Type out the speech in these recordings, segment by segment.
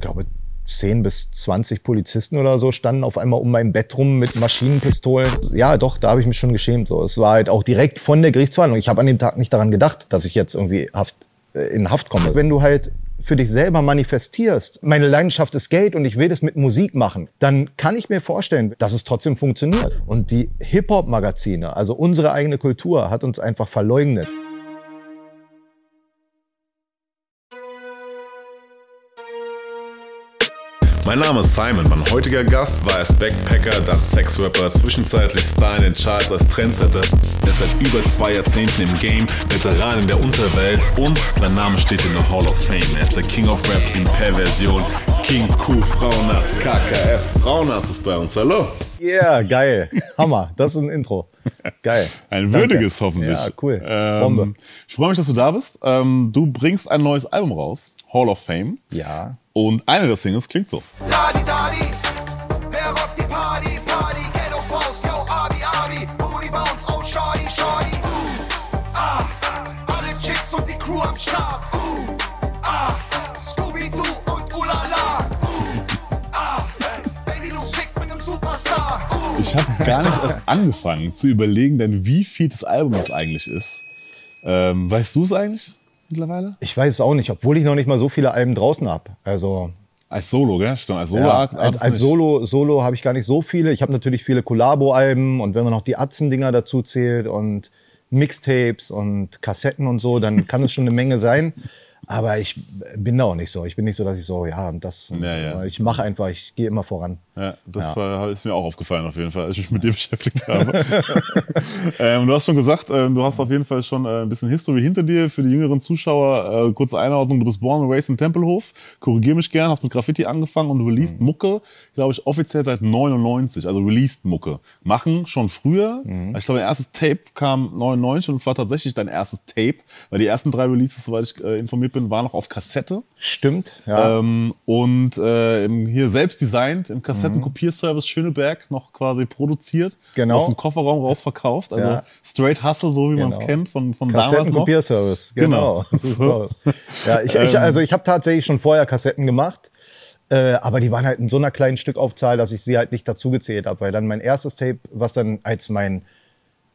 ich glaube, 10 bis 20 Polizisten oder so standen auf einmal um mein Bett rum mit Maschinenpistolen. Ja, doch, da habe ich mich schon geschämt. So, es war halt auch direkt von der Gerichtsverhandlung. Ich habe an dem Tag nicht daran gedacht, dass ich jetzt irgendwie Haft, äh, in Haft komme. Wenn du halt für dich selber manifestierst, meine Leidenschaft ist Geld und ich will das mit Musik machen, dann kann ich mir vorstellen, dass es trotzdem funktioniert. Und die Hip-Hop-Magazine, also unsere eigene Kultur, hat uns einfach verleugnet. Mein Name ist Simon, mein heutiger Gast war als Backpacker, dann Sexrapper, zwischenzeitlich Star in den Charts als Trendsetter. Er ist seit über zwei Jahrzehnten im Game, Veteran in der Unterwelt und sein Name steht in der Hall of Fame. Er ist der King of Rap in Perversion. King Q, Frauenarzt, KKF, Frauenarzt ist bei uns. Hallo. Yeah, geil. Hammer. Das ist ein Intro. Geil. Ein würdiges Danke. hoffentlich. Ja, cool. Ähm, Bombe. Ich freue mich, dass du da bist. Ähm, du bringst ein neues Album raus, Hall of Fame. Ja. Und eine der Singles klingt so. Dadi, Dadi, ah, ah. Ich habe gar nicht erst angefangen zu überlegen, denn wie viel das Album das eigentlich ist. Ähm, weißt du es eigentlich? Mittlerweile? Ich weiß es auch nicht, obwohl ich noch nicht mal so viele Alben draußen habe. Also als Solo, gell? Stimmt, als Solo. Ja, als, als Solo, Solo habe ich gar nicht so viele. Ich habe natürlich viele Collabo-Alben und wenn man noch die Atzen-Dinger dazu zählt und Mixtapes und Kassetten und so, dann kann es schon eine Menge sein. Aber ich bin da auch nicht so. Ich bin nicht so, dass ich so, ja, und das. Ja, ja. Ich mache einfach, ich gehe immer voran. Ja, das ja. ist mir auch aufgefallen auf jeden Fall, als ich mich mit dir beschäftigt habe. ähm, du hast schon gesagt, äh, du hast auf jeden Fall schon äh, ein bisschen History hinter dir. Für die jüngeren Zuschauer, äh, kurze Einordnung, du bist born and raised in Tempelhof, korrigier mich gern, hast mit Graffiti angefangen und du released mhm. Mucke, glaube ich, offiziell seit 99, also released Mucke. Machen schon früher. Mhm. Ich glaube, dein erstes Tape kam 99 und es war tatsächlich dein erstes Tape, weil die ersten drei Releases, soweit ich äh, informiert bin, waren noch auf Kassette. Stimmt, ja. Ähm, und äh, hier selbst designt, im Kassettenkopierservice Schöneberg noch quasi produziert. Genau. Aus dem Kofferraum raus verkauft. Also Ja. straight Hustle, so wie man es Genau. kennt von, von damals noch. Kassettenkopierservice, Genau. genau. So. Ja, ich, ich, also ich habe tatsächlich schon vorher Kassetten gemacht, äh, aber die waren halt in so einer kleinen Stückaufzahl, dass ich sie halt nicht dazugezählt habe, weil dann mein erstes Tape, was dann als mein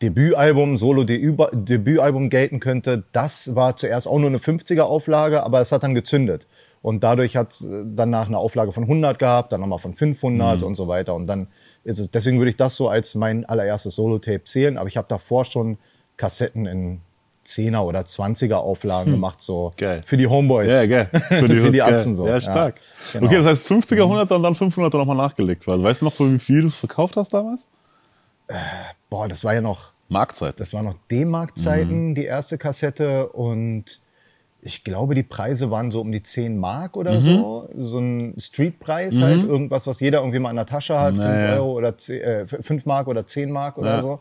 Debütalbum, Solo-Debütalbum gelten könnte, das war zuerst auch nur eine 50er-Auflage, aber es hat dann gezündet. Und dadurch hat es danach eine Auflage von 100 gehabt, dann nochmal von 500 und so weiter. Und dann ist es, deswegen würde ich das so als mein allererstes Solo-Tape zählen. Aber ich habe davor schon Kassetten in 10er oder 20er Auflagen gemacht, so Geil. für die Homeboys. Ja, geil. Für die, für die. Atzen so. Ja, stark. genau. Okay, das heißt 50er, 100er und dann 500er nochmal nachgelegt. Also, weißt du noch, für wie viel du es verkauft hast damals? Boah, das war ja noch, Marktzeit. das war noch D-Mark-Zeiten, Mhm. die erste Kassette. Und ich glaube, die Preise waren so um die 10 Mark oder Mhm. so. So ein Streetpreis halt. Irgendwas, was jeder irgendwie mal in der Tasche hat. 5 Naja. Euro oder 10, äh, 5 Mark oder 10 Mark oder Ja. so.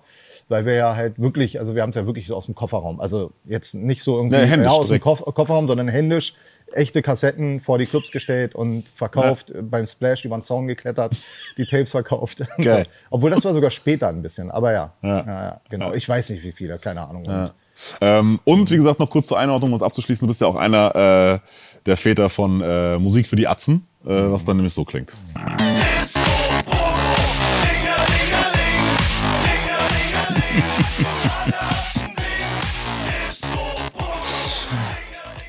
Weil wir ja halt wirklich, also wir haben es ja wirklich so aus dem Kofferraum. Also jetzt nicht so irgendwie Ja, ja, aus dem. Koff Kofferraum, sondern händisch echte Kassetten vor die Clubs gestellt und verkauft, äh, beim Splash über den Zaun geklettert, die Tapes verkauft. Geil. Obwohl das war sogar später ein bisschen, aber ja. Ja. Ja, ja, genau. Ich weiß nicht, wie viele, keine Ahnung. Und Ähm, und wie gesagt, noch kurz zur Einordnung, um es abzuschließen, du bist ja auch einer äh, der Väter von äh, Musik für die Atzen, äh, was dann nämlich so klingt.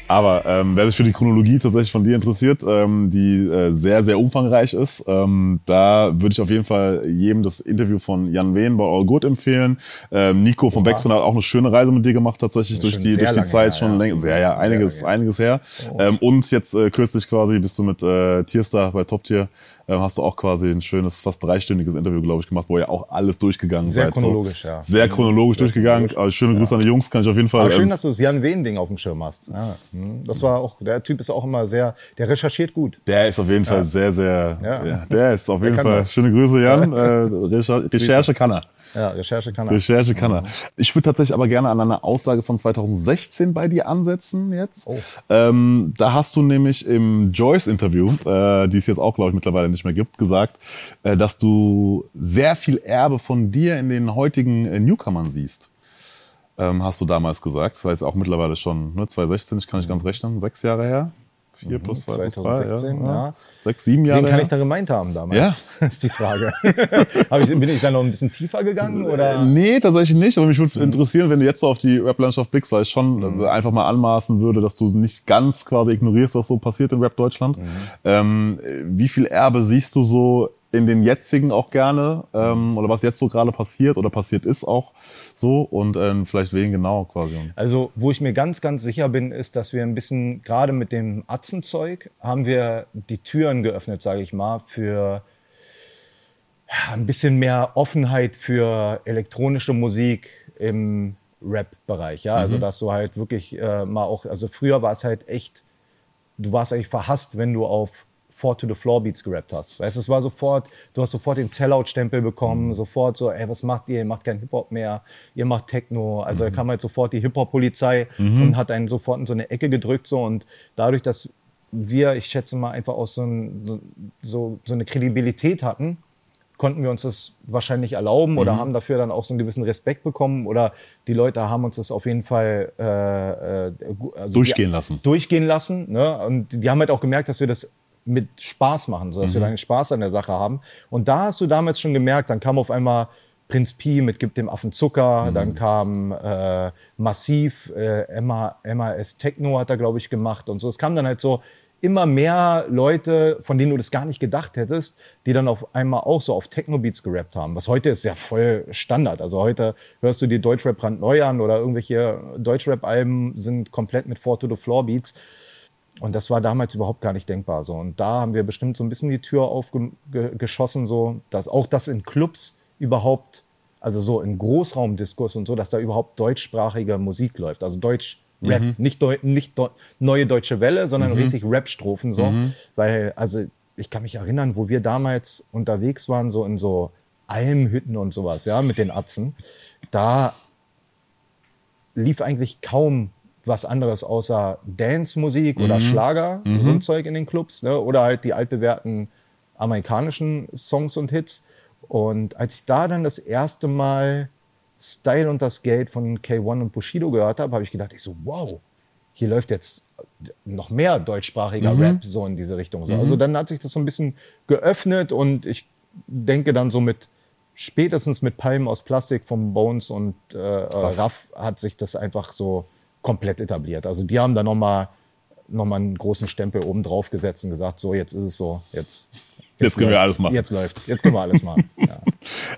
Aber ähm, wer sich für die Chronologie tatsächlich von dir interessiert, ähm, die äh, sehr, sehr umfangreich ist, ähm, da würde ich auf jeden Fall jedem das Interview von Jan Wehn bei All Good empfehlen. Ähm, Nico von Backspin hat auch eine schöne Reise mit dir gemacht, tatsächlich durch die, durch die Zeit her, schon ja. länger. Sehr, ja, einiges, her. einiges her. Ähm, und jetzt äh, kürzlich quasi bist du mit äh, Tierstar bei Top Tier, äh, hast du auch quasi ein schönes, fast dreistündiges Interview, glaube ich, gemacht, wo ihr auch alles durchgegangen Sehr seid. chronologisch, so. ja. Sehr chronologisch durchgegangen. Also schöne Grüße an die Jungs, kann ich auf jeden Fall. Aber schön, ähm, dass du das Jan Wehn-Ding auf dem Schirm hast. Ja, hm. das war auch, der Typ ist auch immer sehr, der recherchiert gut. Der ist auf jeden Fall sehr, sehr. Ja. Ja. der ist auf jeden kann Fall. was. Schöne Grüße, Jan. äh, Recher Recherche kann er. Ja, Recherche kann er. Recherche kann er. Ich würde tatsächlich aber gerne an einer Aussage von 2016 bei dir ansetzen jetzt. Oh. Ähm, da hast du nämlich im Joyce-Interview, äh, die es jetzt auch, glaube ich, mittlerweile nicht mehr gibt, gesagt, äh, dass du sehr viel Erbe von dir in den heutigen äh, Newcomern siehst. Ähm, hast du damals gesagt. Das heißt auch mittlerweile schon ne, 2016, ich kann nicht ganz rechnen, sechs Jahre her. Vier plus zwei plus drei, 2016, ja. ja. Sechs, sieben Jahre. Wen kann ich da gemeint haben damals? Ja. ist die Frage. Ich, bin ich da noch ein bisschen tiefer gegangen? Oder? Äh, Nee, tatsächlich nicht. Aber mich würde interessieren, wenn du jetzt so auf die Rap-Landschaft blickst, weil ich schon äh, einfach mal anmaßen würde, dass du nicht ganz quasi ignorierst, was so passiert in Rap Deutschland. Ähm, äh, wie viel Erbe siehst du so in den jetzigen auch gerne? Ähm, oder was jetzt so gerade passiert oder passiert ist auch so? Und ähm, vielleicht wen genau quasi? Also, wo ich mir ganz, ganz sicher bin, ist, dass wir ein bisschen, gerade mit dem Atzenzeug, haben wir die Türen geöffnet, sage ich mal, für ein bisschen mehr Offenheit für elektronische Musik im Rap-Bereich. Ja? Also, dass du halt wirklich äh, mal auch, also früher war es halt echt, du warst eigentlich verhasst, wenn du auf Four to the Floor Beats gerappt hast. Weißt es war sofort, du hast sofort den Sellout-Stempel bekommen, sofort so, ey, was macht ihr? Ihr macht keinen Hip-Hop mehr, ihr macht Techno. Also da kam halt sofort die Hip-Hop-Polizei und hat einen sofort in so eine Ecke gedrückt. So. Und dadurch, dass wir, ich schätze mal, einfach auch so, ein, so, so, eine Kredibilität hatten, konnten wir uns das wahrscheinlich erlauben oder haben dafür dann auch so einen gewissen Respekt bekommen oder die Leute haben uns das auf jeden Fall äh, äh, also Durchgehen die, lassen. Durchgehen lassen. Ne? Und die haben halt auch gemerkt, dass wir das mit Spaß machen, so dass wir dann Spaß an der Sache haben. Und da hast du damals schon gemerkt, dann kam auf einmal Prinz Pi mit Gib dem Affen Zucker, dann kam äh, Massiv, äh, Emma, MAS Techno hat er, glaube ich, gemacht und so. Es kam dann halt so immer mehr Leute, von denen du das gar nicht gedacht hättest, die dann auf einmal auch so auf Techno-Beats gerappt haben. Was heute ist ja voll Standard. Also heute hörst du die Deutschrap brandneu an oder irgendwelche Deutschrap-Alben sind komplett mit Four to the Floor Beats. Und das war damals überhaupt gar nicht denkbar. So. Und da haben wir bestimmt so ein bisschen die Tür aufgeschossen, so, dass auch das in Clubs überhaupt, also so in Großraumdiskurs und so, dass da überhaupt deutschsprachige Musik läuft. Also Deutsch. Rap, nicht, Deu nicht Deu neue deutsche Welle, sondern richtig Rap-Strophen so. Weil, also ich kann mich erinnern, wo wir damals unterwegs waren, so in so Almhütten und sowas, ja, mit den Atzen. Da lief eigentlich kaum was anderes außer Dance-Musik oder Schlager, so ein Zeug in den Clubs, ne? oder halt die altbewährten amerikanischen Songs und Hits. Und als ich da dann das erste Mal Style und das Geld von K1 und Bushido gehört habe, habe ich gedacht, ich so, wow, hier läuft jetzt noch mehr deutschsprachiger Rap so in diese Richtung. So. Also dann hat sich das so ein bisschen geöffnet und ich denke dann so mit spätestens mit Palmen aus Plastik vom Bones und äh, äh, Raff hat sich das einfach so komplett etabliert. Also die haben da nochmal noch mal einen großen Stempel oben drauf gesetzt und gesagt, so jetzt ist es so, jetzt, Jetzt können wir läuft's. alles machen. Jetzt läuft's, jetzt können wir alles machen. ja.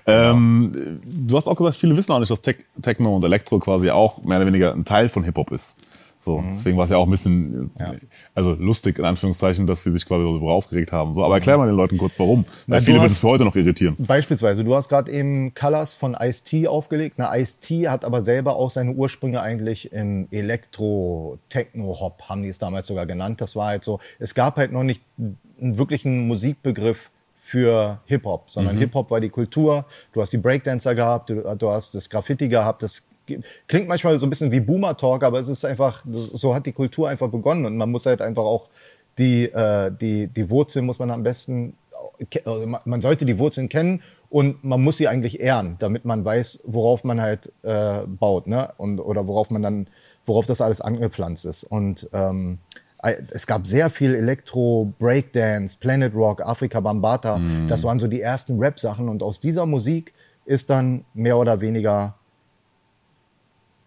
Ähm, du hast auch gesagt, viele wissen auch nicht, dass Tech, Techno und Elektro quasi auch mehr oder weniger ein Teil von Hip-Hop ist. So, deswegen war es ja auch ein bisschen, äh, also lustig in Anführungszeichen, dass sie sich quasi darüber aufgeregt haben. So, aber erklär mal den Leuten kurz, warum. Weil viele würden es für heute noch irritieren. Beispielsweise, du hast gerade eben Colors von Ice-T aufgelegt. Na, Ice-T hat aber selber auch seine Ursprünge eigentlich im Elektro, Techno-Hop, haben die es damals sogar genannt. Das war halt so, es gab halt noch nicht einen wirklichen Musikbegriff für Hip-Hop, sondern Hip-Hop war die Kultur. Du hast die Breakdancer gehabt, du, du hast das Graffiti gehabt, das klingt manchmal so ein bisschen wie Boomer-Talk, aber es ist einfach, so hat die Kultur einfach begonnen und man muss halt einfach auch die, äh, die, die Wurzeln muss man am besten, also man- sollte die Wurzeln kennen und man muss sie eigentlich ehren, damit man weiß, worauf man halt äh, baut, ne? Und, oder worauf man dann, worauf das alles angepflanzt ist. Und ähm, es gab sehr viel Elektro, Breakdance, Planet Rock, Afrika Bambata. Das waren so die ersten Rap-Sachen. Und aus dieser Musik ist dann mehr oder weniger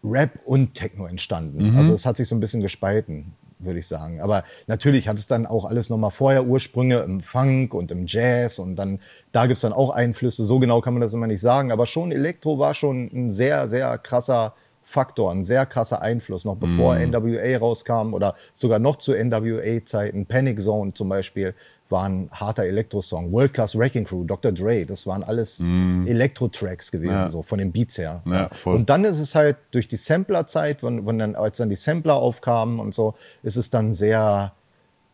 Rap und Techno entstanden. Also es hat sich so ein bisschen gespalten, würde ich sagen. Aber natürlich hat es dann auch alles nochmal vorher Ursprünge im Funk und im Jazz und dann, da gibt's dann auch Einflüsse. So genau kann man das immer nicht sagen. Aber schon Elektro war schon ein sehr, sehr krasser Faktor, ein sehr krasser Einfluss, noch bevor NWA rauskam oder sogar noch zu NWA-Zeiten. Panic Zone zum Beispiel war ein harter Elektro-Song. World Class Wrecking Crew, Dr. Dre, das waren alles Elektro-Tracks gewesen, Ja. so von den Beats her. Ja, voll. Und dann ist es halt durch die Samplerzeit, wenn, wenn dann, als dann die Sampler aufkamen und so, ist es dann sehr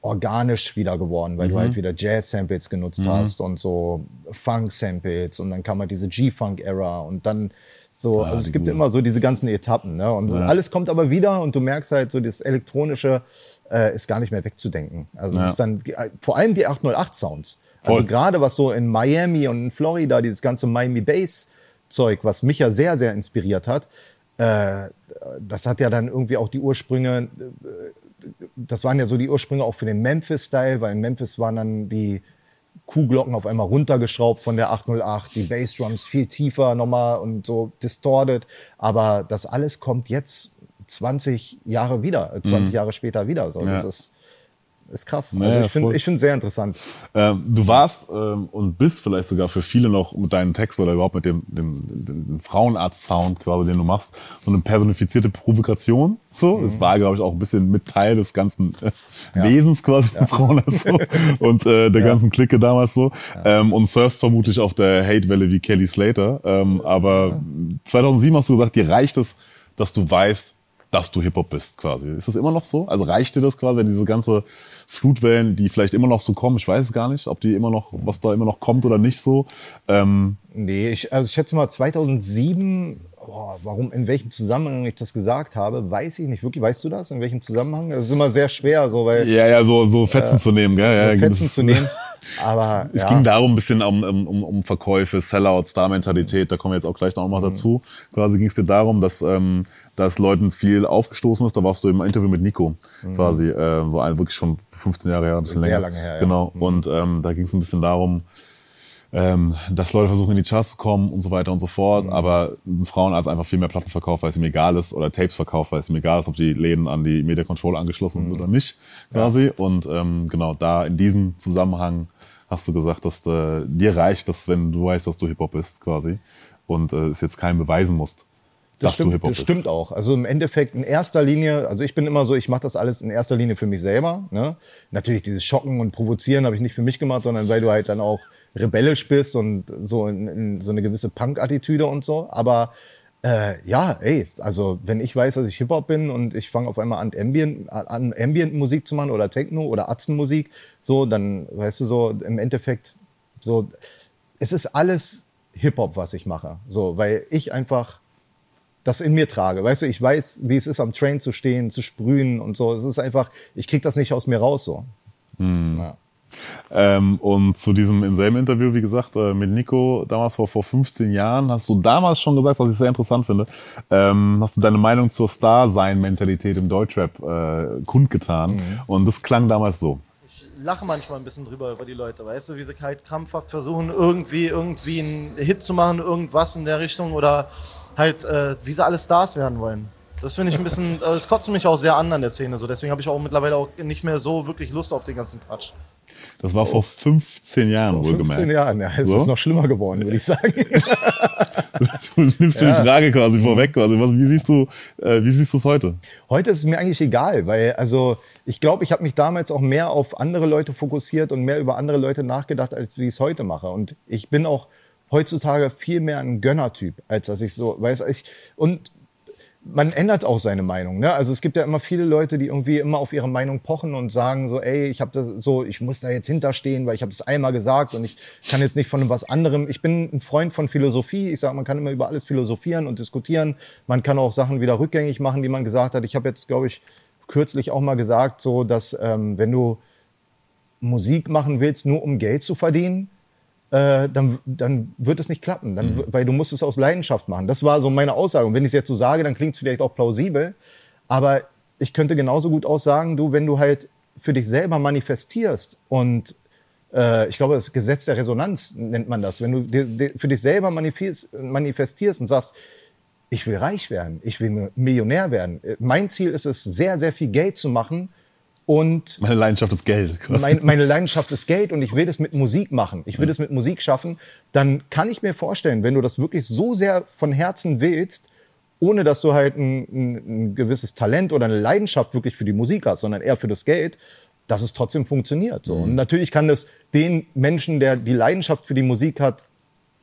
organisch wieder geworden, weil Mhm. du halt wieder Jazz-Samples genutzt hast und so Funk-Samples und dann kam halt diese G-Funk-Era und dann so, also es Ah, gibt gute. immer so diese ganzen Etappen, ne? Und alles kommt aber wieder und du merkst halt so, das Elektronische äh, ist gar nicht mehr wegzudenken. Also Ja. es ist dann, vor allem die 808-Sounds. Also Voll. gerade was so in Miami und in Florida, dieses ganze Miami Bass Zeug, was mich ja sehr, sehr inspiriert hat, äh, das hat ja dann irgendwie auch die Ursprünge äh, das waren ja so die Ursprünge auch für den Memphis-Style, weil in Memphis waren dann die Kuhglocken auf einmal runtergeschraubt von der 808, die Bassdrums viel tiefer nochmal und so distorted. Aber das alles kommt jetzt 20 Jahre wieder, äh, 20 Jahre später wieder. So. Das Ja. ist, ist krass. Naja, also ich finde ich finde sehr interessant. Ähm, du warst ähm, und bist vielleicht sogar für viele noch mit deinen Texten oder überhaupt mit dem, dem, dem, Frauenarzt-Sound quasi, den du machst, so eine personifizierte Provokation. So, das war, glaube ich, auch ein bisschen mit Teil des ganzen äh, Wesens quasi von Frauenarzt so. und äh, der ganzen Clique damals so. Ähm, und surfst vermutlich auf der Hate-Welle wie Kelly Slater. Ähm, aber 2007 hast du gesagt, dir reicht es, dass du weißt, dass du Hip-Hop bist, quasi. Ist das immer noch so? Also reicht dir das quasi, diese ganze Flutwellen, die vielleicht immer noch so kommen? Ich weiß es gar nicht, ob die immer noch, was da immer noch kommt oder nicht so. Ähm, Nee, ich, also ich schätze mal 2007, boah, warum, in welchem Zusammenhang ich das gesagt habe, weiß ich nicht wirklich. Weißt du das? In welchem Zusammenhang? Das ist immer sehr schwer, so, weil ja, ja, so, so Fetzen zu nehmen, gell? Ja, so Fetzen zu nehmen. Aber Es ja, ging darum, ein bisschen um, um, um- Verkäufe, Sellout, Star-Mentalität, da kommen wir jetzt auch gleich noch mal dazu. Quasi ging es dir darum, dass, ähm, dass Leuten viel aufgestoßen ist. Da warst du im Interview mit Nico, quasi, äh, so ein, wirklich schon 15 Jahre her, ein bisschen Sehr länger. lange her, ja. Genau. Und ähm, da ging es ein bisschen darum, ähm, dass Leute versuchen, in die Charts zu kommen und so weiter und so fort. Mhm. Aber ein Frauenarzt einfach viel mehr Platten verkauft, weil es ihm egal ist, oder Tapes verkauft, weil es ihm egal ist, ob die Läden an die Media Control angeschlossen Mhm. sind oder nicht, quasi. Und ähm, genau, da in diesem Zusammenhang hast du gesagt, dass äh, dir reicht, dass wenn du weißt, dass du Hip-Hop bist, quasi, und äh, es jetzt keinem beweisen musst, das dass stimmt, du Hip-Hop das stimmt auch. Also im Endeffekt in erster Linie, also ich bin immer so, ich mache das alles in erster Linie für mich selber. Ne? Natürlich dieses Schocken und Provozieren habe ich nicht für mich gemacht, sondern weil du halt dann auch rebellisch bist und so in, in so eine gewisse Punk-Attitüde und so. Aber äh, ja, ey, also wenn ich weiß, dass ich Hip-Hop bin und ich fange auf einmal an, Ambient, an Ambient-Musik zu machen oder Techno oder Atzenmusik, so, dann weißt du so, im Endeffekt, so, es ist alles Hip-Hop, was ich mache. So, weil ich einfach das in mir trage. Weißt du, ich weiß, wie es ist, am Train zu stehen, zu sprühen und so. Es ist einfach, ich krieg das nicht aus mir raus so. Ja. Ähm, und zu diesem im selben Interview, wie gesagt, äh, mit Nico, damals vor, vor 15 Jahren, hast du damals schon gesagt, was ich sehr interessant finde, ähm, hast du deine Meinung zur Star-Sein-Mentalität im Deutschrap äh, kundgetan. Mhm. Und das klang damals so. Ich lache manchmal ein bisschen drüber über die Leute, weißt du, wie sie halt krampfhaft versuchen, irgendwie, irgendwie einen Hit zu machen, irgendwas in der Richtung oder halt, äh, wie sie alle Stars werden wollen. Das finde ich ein bisschen, äh, das kotzt mich auch sehr an an der Szene, so deswegen habe ich auch mittlerweile auch nicht mehr so wirklich Lust auf den ganzen Quatsch. Das war vor 15 Jahren, 15 wohlgemerkt. Jahren, ja, es So? ist noch schlimmer geworden, würde ich sagen. Du nimmst mir die Frage quasi vorweg. Quasi. Was, wie siehst du, äh, wie siehst du es heute? Heute ist es mir eigentlich egal, weil also ich glaube, ich habe mich damals auch mehr auf andere Leute fokussiert und mehr über andere Leute nachgedacht, als wie ich es heute mache. Und ich bin auch heutzutage viel mehr ein Gönnertyp, als dass ich so, weiß ich und man ändert auch seine Meinung. Ne? Also es gibt ja immer viele Leute, die irgendwie immer auf ihre Meinung pochen und sagen so, ey, ich habe das so, ich muss da jetzt hinterstehen, weil ich habe das einmal gesagt und ich kann jetzt nicht von was anderem. Ich bin ein Freund von Philosophie. Ich sage, man kann immer über alles philosophieren und diskutieren. Man kann auch Sachen wieder rückgängig machen, die man gesagt hat. Ich habe jetzt, glaube ich, kürzlich auch mal gesagt, so, dass ähm, wenn du Musik machen willst, nur um Geld zu verdienen, äh, dann, dann wird es nicht klappen, dann, weil du musst es aus Leidenschaft machen. Das war so meine Aussage. Und wenn ich es jetzt so sage, dann klingt es vielleicht auch plausibel. Aber ich könnte genauso gut auch sagen, du, wenn du halt für dich selber manifestierst und äh, ich glaube, das Gesetz der Resonanz nennt man das. Wenn du dir, dir für dich selber manifest, manifestierst und sagst, ich will reich werden, ich will Millionär werden. Mein Ziel ist es, sehr, sehr viel Geld zu machen und Meine Leidenschaft ist Geld. mein, meine Leidenschaft ist Geld und ich will das mit Musik machen. Ich will das mit Musik schaffen. Dann kann ich mir vorstellen, wenn du das wirklich so sehr von Herzen willst, ohne dass du halt ein, ein, ein gewisses Talent oder eine Leidenschaft wirklich für die Musik hast, sondern eher für das Geld, dass es trotzdem funktioniert. So. Und natürlich kann das den Menschen, der die Leidenschaft für die Musik hat,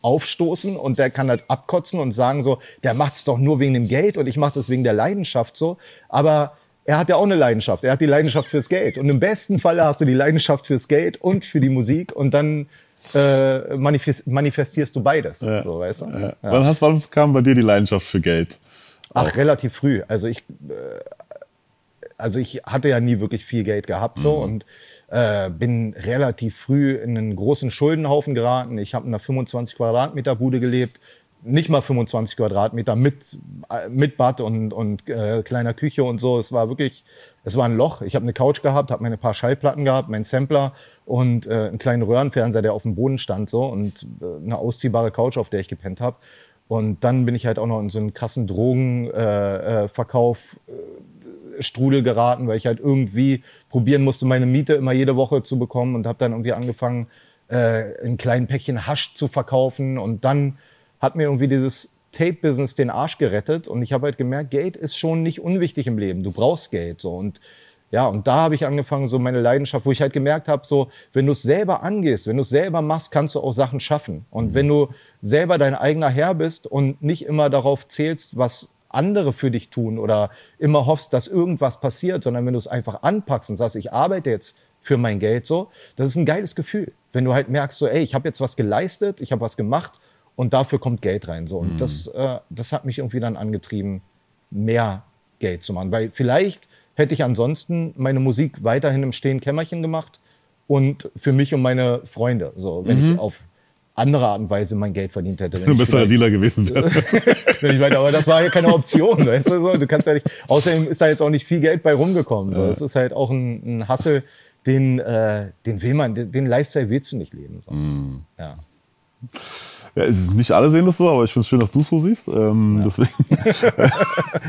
aufstoßen und der kann halt abkotzen und sagen so, der macht's doch nur wegen dem Geld und ich mache das wegen der Leidenschaft so. Aber er hat ja auch eine Leidenschaft. Er hat die Leidenschaft fürs Geld. Und im besten Falle hast du die Leidenschaft fürs Geld und für die Musik und dann äh, manifest, manifestierst du beides. So, weißt du? Ja. Wann, hast, wann kam bei dir die Leidenschaft für Geld? Ach, relativ früh. Also ich, äh, also ich hatte ja nie wirklich viel Geld gehabt so und äh, bin relativ früh in einen großen Schuldenhaufen geraten. Ich habe in einer 25 Quadratmeter Bude gelebt, nicht mal 25 Quadratmeter mit, äh, mit Bad und, und äh, kleiner Küche und so. Es war wirklich, es war ein Loch. Ich habe eine Couch gehabt, habe meine paar Schallplatten gehabt, meinen Sampler und äh, einen kleinen Röhrenfernseher, der auf dem Boden stand so und äh, eine ausziehbare Couch, auf der ich gepennt habe. Und dann bin ich halt auch noch in so einen krassen Drogenverkauf äh, äh, Strudel geraten, weil ich halt irgendwie probieren musste, meine Miete immer jede Woche zu bekommen und habe dann irgendwie angefangen, äh, ein kleinen Päckchen Hasch zu verkaufen und dann hat mir irgendwie dieses Tape-Business den Arsch gerettet und ich habe halt gemerkt, Geld ist schon nicht unwichtig im Leben. Du brauchst Geld so und ja, und da habe ich angefangen, so meine Leidenschaft, wo ich halt gemerkt habe, so, wenn du es selber angehst, wenn du es selber machst, kannst du auch Sachen schaffen. Und mhm. wenn du selber dein eigener Herr bist und nicht immer darauf zählst, was andere für dich tun oder immer hoffst, dass irgendwas passiert, sondern wenn du es einfach anpackst und sagst, ich arbeite jetzt für mein Geld so, das ist ein geiles Gefühl. Wenn du halt merkst, so, ey, ich habe jetzt was geleistet, ich habe was gemacht und dafür kommt Geld rein. So. Und mhm. das, äh, das hat mich irgendwie dann angetrieben, mehr Geld zu machen. Weil vielleicht hätte ich ansonsten meine Musik weiterhin im stillen Kämmerchen gemacht und für mich und meine Freunde. So, wenn mhm. ich auf andere Art und Weise mein Geld verdient hätte. Wenn du besserer Dealer gewesen ich weiter, aber das war ja keine Option, weißt du, so. du kannst ja nicht, außerdem ist da jetzt auch nicht viel Geld bei rumgekommen, so. Das ist halt auch ein, ein Hassel, den, äh, den will man, den, den Lifestyle willst du nicht leben, so. Mm. Ja. Ja, nicht alle sehen das so, aber ich finde es schön, dass du es so siehst. Ähm, ja. Deswegen,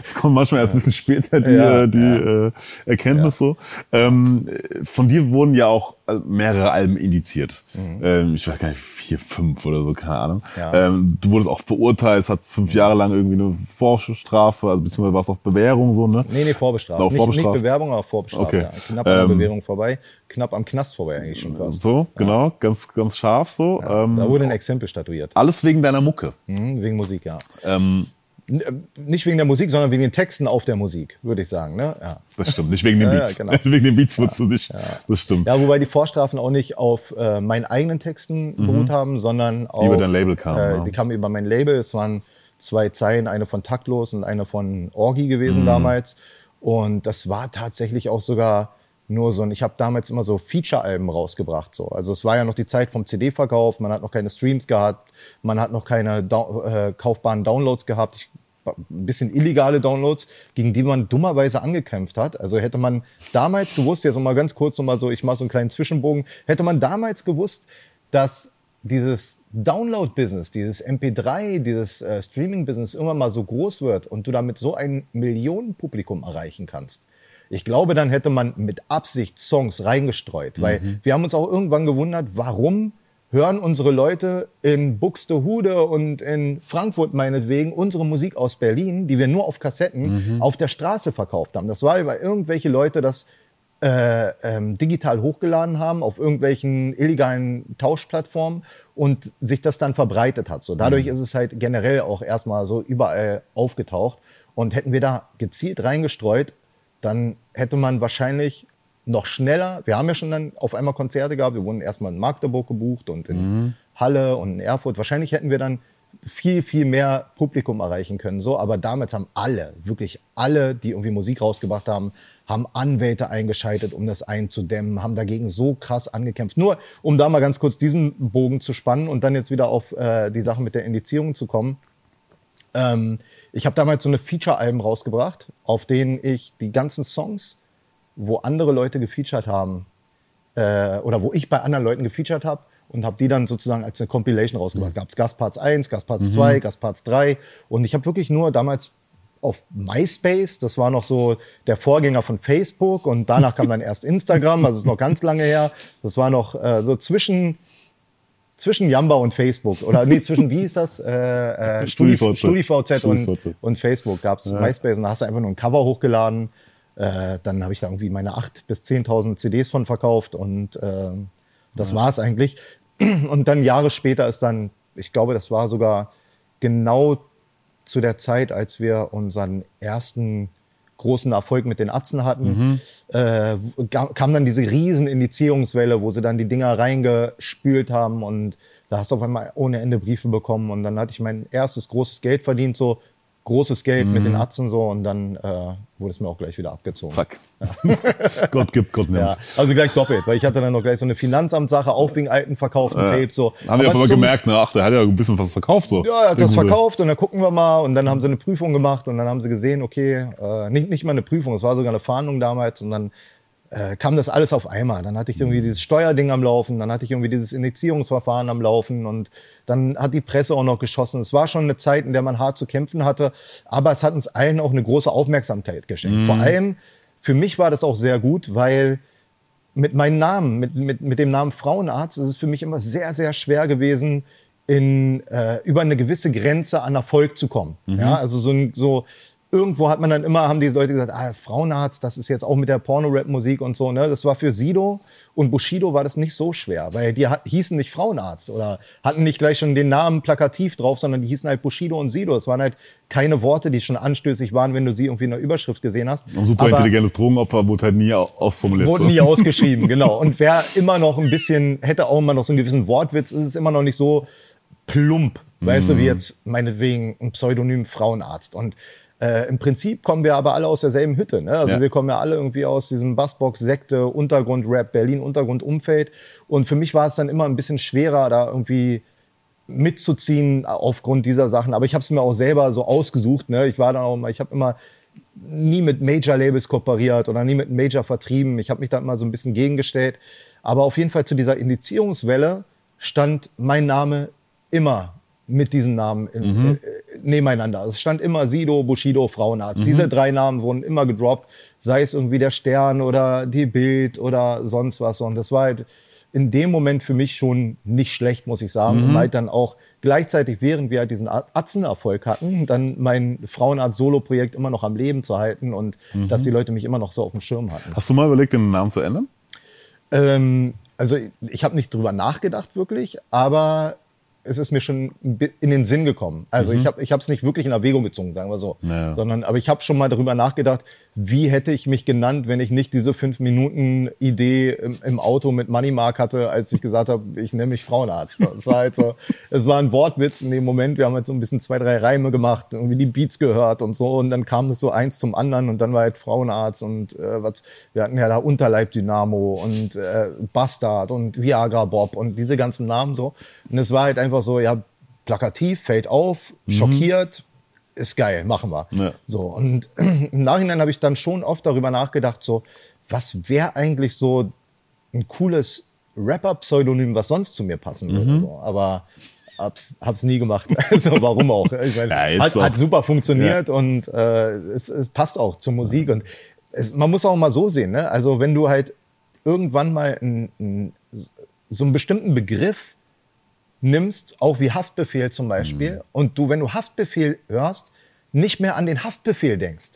es kommt manchmal erst ein bisschen später die, ja, äh, die äh, Erkenntnis so. Ähm, von dir wurden ja auch mehrere Alben indiziert. Mhm. Ähm, ich weiß gar nicht, vier, fünf oder so, keine Ahnung. Ja. Ähm, du wurdest auch verurteilt, hat fünf Jahre lang irgendwie eine Vorstrafe, also beziehungsweise war es auf Bewährung so, ne? Nee, nee, Vorbestraft. Nicht, nicht Bewerbung, aber Vorbestraft. Okay. Ja. Knapp an der ähm, Bewährung vorbei, knapp am Knast vorbei eigentlich schon fast. So, genau, ganz, ganz scharf so. Ja, ähm, da wurde ein Exempel statuiert. Alles wegen deiner Mucke. Mhm, wegen Musik, ja. Äh, nicht wegen der Musik, sondern wegen den Texten auf der Musik, würde ich sagen. Ne? Ja. Das stimmt, nicht wegen den Beats. Ja, genau. wegen den Beats wurdest du nicht. Ja. Das stimmt. Ja, wobei die Vorstrafen auch nicht auf äh, meinen eigenen Texten mhm. beruht haben, sondern auf. Die über dein Label kamen. Äh. Die kamen über mein Label. Es waren zwei Zeilen, eine von Taktlos und eine von Orgi gewesen mhm. damals. Und das war tatsächlich auch sogar nur so ein, ich habe damals immer so Feature-Alben rausgebracht. So. Also es war ja noch die Zeit vom CD-Verkauf, man hat noch keine Streams gehabt, man hat noch keine da äh, kaufbaren Downloads gehabt. Ich, ein bisschen illegale Downloads, gegen die man dummerweise angekämpft hat. Also hätte man damals gewusst, jetzt noch mal ganz kurz noch mal so, ich mache so einen kleinen Zwischenbogen, hätte man damals gewusst, dass dieses Download-Business, dieses MP3, dieses äh, Streaming-Business irgendwann mal so groß wird und du damit so ein Millionenpublikum erreichen kannst, ich glaube, dann hätte man mit Absicht Songs reingestreut, weil mhm. wir haben uns auch irgendwann gewundert, warum hören unsere Leute in Buxtehude und in Frankfurt meinetwegen unsere Musik aus Berlin, die wir nur auf Kassetten mhm. auf der Straße verkauft haben. Das war, weil irgendwelche Leute das äh, ähm, digital hochgeladen haben auf irgendwelchen illegalen Tauschplattformen und sich das dann verbreitet hat. So dadurch mhm. ist es halt generell auch erstmal so überall aufgetaucht. Und hätten wir da gezielt reingestreut, dann hätte man wahrscheinlich noch schneller, wir haben ja schon dann auf einmal Konzerte gehabt, wir wurden erstmal in Magdeburg gebucht und in mhm. Halle und in Erfurt. Wahrscheinlich hätten wir dann viel, viel mehr Publikum erreichen können. So, aber damals haben alle, wirklich alle, die irgendwie Musik rausgebracht haben, haben Anwälte eingeschaltet, um das einzudämmen, haben dagegen so krass angekämpft. Nur, um da mal ganz kurz diesen Bogen zu spannen und dann jetzt wieder auf äh, die Sache mit der Indizierung zu kommen. Ähm, ich habe damals so eine Feature-Alben rausgebracht, auf denen ich die ganzen Songs, wo andere Leute gefeatured haben, äh, oder wo ich bei anderen Leuten gefeatured habe, und habe die dann sozusagen als eine Compilation rausgebracht. Mhm. Gab es Gastparts 1, Gastparts mhm. 2, Gastparts 3. Und ich habe wirklich nur damals auf MySpace, das war noch so der Vorgänger von Facebook und danach kam dann erst Instagram, also ist noch ganz lange her. Das war noch äh, so zwischen zwischen Jamba und Facebook oder nee, zwischen wie hieß das? Äh, äh, StudiVZ, StudiVZ und, und Facebook gab es ja. MySpace und da hast du einfach nur ein Cover hochgeladen. Äh, dann habe ich da irgendwie meine 8.000 bis 10.000 CDs von verkauft und äh, das ja. war es eigentlich. Und dann Jahre später ist dann, ich glaube, das war sogar genau zu der Zeit, als wir unseren ersten großen Erfolg mit den Atzen hatten, mhm. äh, kam dann diese riesen Indizierungswelle, wo sie dann die Dinger reingespült haben und da hast du auf einmal ohne Ende Briefe bekommen und dann hatte ich mein erstes großes Geld verdient, so großes Geld mit den Atzen so und dann äh, wurde es mir auch gleich wieder abgezogen. Zack. Gott gibt, Gott nimmt. Ja, also gleich doppelt, weil ich hatte dann noch gleich so eine Finanzamtsache, auch wegen alten verkauften Tapes. So. Haben wir Aber aber zum- gemerkt, ne? Ach, der hat ja ein bisschen was verkauft so. Ja, er hat Gute. verkauft und dann gucken wir mal und dann haben sie eine Prüfung gemacht und dann haben sie gesehen, okay, äh, nicht, nicht mal eine Prüfung, es war sogar eine Fahndung damals und dann äh, kam das alles auf einmal. Dann hatte ich irgendwie dieses Steuerding am Laufen, dann hatte ich irgendwie dieses Indizierungsverfahren am Laufen und dann hat die Presse auch noch geschossen. Es war schon eine Zeit, in der man hart zu kämpfen hatte, aber es hat uns allen auch eine große Aufmerksamkeit geschenkt. Vor allem für mich war das auch sehr gut, weil mit meinem Namen, mit, mit, mit dem Namen Frauenarzt, ist es für mich immer sehr, sehr schwer gewesen, in, äh, über eine gewisse Grenze an Erfolg zu kommen. Ja, also so, ein, so irgendwo hat man dann immer, haben die Leute gesagt, ah, Frauenarzt, das ist jetzt auch mit der Porno-Rap-Musik und so. Ne? Das war für Sido und Bushido war das nicht so schwer, weil die hießen nicht Frauenarzt oder hatten nicht gleich schon den Namen plakativ drauf, sondern die hießen halt Bushido und Sido. Es waren halt keine Worte, die schon anstößig waren, wenn du sie irgendwie in der Überschrift gesehen hast. Ein super Aber- intelligentes Drogenopfer wurde halt nie au- ausformuliert. Wurde nie ausgeschrieben, genau. Und wer immer noch ein bisschen, hätte auch immer noch so einen gewissen Wortwitz, ist es immer noch nicht so plump, weißt du, wie jetzt meinetwegen ein Pseudonym Frauenarzt. Und äh, im Prinzip kommen wir aber alle aus derselben Hütte. Ne? Also Ja. wir kommen ja alle irgendwie aus diesem Bassbox, Sekte, Untergrund-Rap, Berlin, Untergrund-Umfeld. Und für mich war es dann immer ein bisschen schwerer, da irgendwie mitzuziehen aufgrund dieser Sachen. Aber ich habe es mir auch selber so ausgesucht. Ne? Ich war dann auch immer, ich habe immer nie mit Major-Labels kooperiert oder nie mit Major vertrieben. Ich habe mich da immer so ein bisschen gegengestellt. Aber auf jeden Fall zu dieser Indizierungswelle stand mein Name immer mit diesem Namen in, äh, nebeneinander. Also Es stand immer Sido, Bushido, Frauenarzt. Diese drei Namen wurden immer gedroppt, sei es irgendwie der Stern oder die Bild oder sonst was. Und das war halt in dem Moment für mich schon nicht schlecht, muss ich sagen. Um halt dann auch gleichzeitig, während wir halt diesen Atzenerfolg hatten, dann mein Frauenarzt-Solo-Projekt immer noch am Leben zu halten und dass die Leute mich immer noch so auf dem Schirm hatten. Hast du mal überlegt, den Namen zu ändern? Ähm, also ich habe nicht drüber nachgedacht wirklich, aber es ist mir schon in den Sinn gekommen. Also ich habe ich es nicht wirklich in Erwägung gezogen, sagen wir so. Ja. Sondern, aber ich habe schon mal darüber nachgedacht, wie hätte ich mich genannt, wenn ich nicht diese fünf Minuten Idee im, im Auto mit Moneymark hatte, als ich gesagt habe, ich nenne mich Frauenarzt. Es war halt so, es war ein Wortwitz in dem Moment. Wir haben halt so ein bisschen zwei, drei Reime gemacht, irgendwie die Beats gehört und so. Und dann kam das so eins zum anderen und dann war halt Frauenarzt und äh, was, wir hatten ja da Unterleib-Dynamo und äh, Bastard und Viagra Bob und diese ganzen Namen so. Und es war halt einfach so, ja, plakativ, fällt auf, schockiert, ist geil, machen wir. Ja. So, und im Nachhinein habe ich dann schon oft darüber nachgedacht, so, was wäre eigentlich so ein cooles Rapper-Pseudonym, was sonst zu mir passen Mhm. würde. So. Aber hab's, hab's nie gemacht. Also warum auch? Ich mein, Ja, hat, hat super funktioniert und äh, es, es passt auch zur Musik. Und es, man muss auch mal so sehen, ne? Also wenn du halt irgendwann mal ein, ein, so einen bestimmten Begriff nimmst, auch wie Haftbefehl zum Beispiel, Mhm. und du, wenn du Haftbefehl hörst, nicht mehr an den Haftbefehl denkst,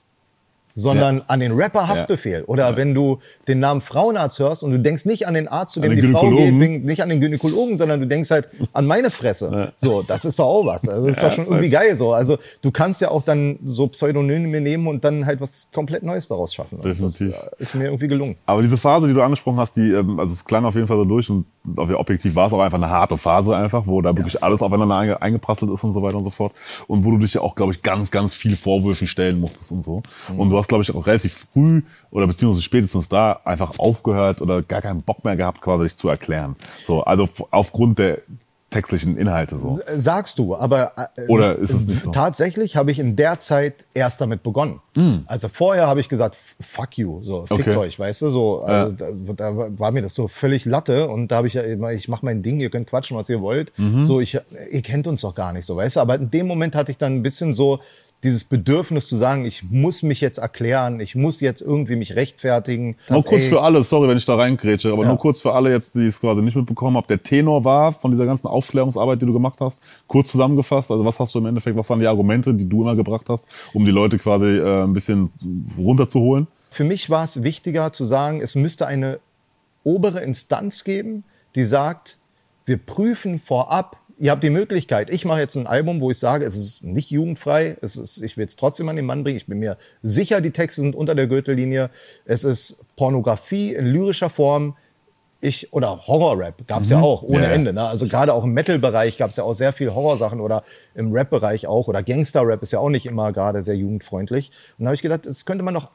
sondern an den Rapper Haftbefehl. Oder wenn du den Namen Frauenarzt hörst und du denkst nicht an den Arzt, zu dem die Frau geht, nicht an den Gynäkologen, sondern du denkst halt an meine Fresse. So, das ist doch auch was. Also, das ist doch schon irgendwie geil so. Also du kannst ja auch dann so Pseudonyme nehmen und dann halt was komplett Neues daraus schaffen. Und Definitiv. Das äh, ist mir irgendwie gelungen. Aber diese Phase, die du angesprochen hast, die, ähm, also es klang auf jeden Fall so durch und objektiv war es auch einfach eine harte Phase einfach, wo da wirklich alles aufeinander einge eingeprasselt ist und so weiter und so fort. Und wo du dich ja auch, glaube ich, ganz, ganz viel Vorwürfen stellen musstest und so. Und du hast, glaube ich, auch relativ früh oder beziehungsweise spätestens da einfach aufgehört oder gar keinen Bock mehr gehabt, quasi dich zu erklären. So, also aufgrund der textlichen Inhalte so. Sagst du, aber äh, Oder ist es nicht so? tatsächlich habe ich in der Zeit erst damit begonnen. Also vorher habe ich gesagt, fuck you, so fickt Okay. euch, weißt du, so also da, da war mir das so völlig Latte und da habe ich ja immer, ich mache mein Ding, ihr könnt quatschen, was ihr wollt. Mhm. So ich ihr kennt uns doch gar nicht so, weißt du, aber in dem Moment hatte ich dann ein bisschen so dieses Bedürfnis zu sagen, ich muss mich jetzt erklären, ich muss jetzt irgendwie mich rechtfertigen. Nur kurz Ey, für alle, sorry, wenn ich da reingrätsche, aber nur kurz für alle jetzt, die es quasi nicht mitbekommen haben, der Tenor war von dieser ganzen Aufklärungsarbeit, die du gemacht hast, kurz zusammengefasst, also was hast du im Endeffekt, was waren die Argumente, die du immer gebracht hast, um die Leute quasi äh, ein bisschen runterzuholen? Für mich war es wichtiger zu sagen, es müsste eine obere Instanz geben, die sagt, wir prüfen vorab, ihr habt die Möglichkeit, ich mache jetzt ein Album, wo ich sage, es ist nicht jugendfrei, es ist, ich will es trotzdem an den Mann bringen, ich bin mir sicher, die Texte sind unter der Gürtellinie, es ist Pornografie in lyrischer Form, ich, oder Horror-Rap gab es ja auch, ohne Mhm. Ja. Ende. Ne? Also gerade auch im Metal-Bereich gab es ja auch sehr viel Horrorsachen oder im Rap-Bereich auch. Oder Gangster-Rap ist ja auch nicht immer gerade sehr jugendfreundlich. Und da habe ich gedacht, es könnte man doch,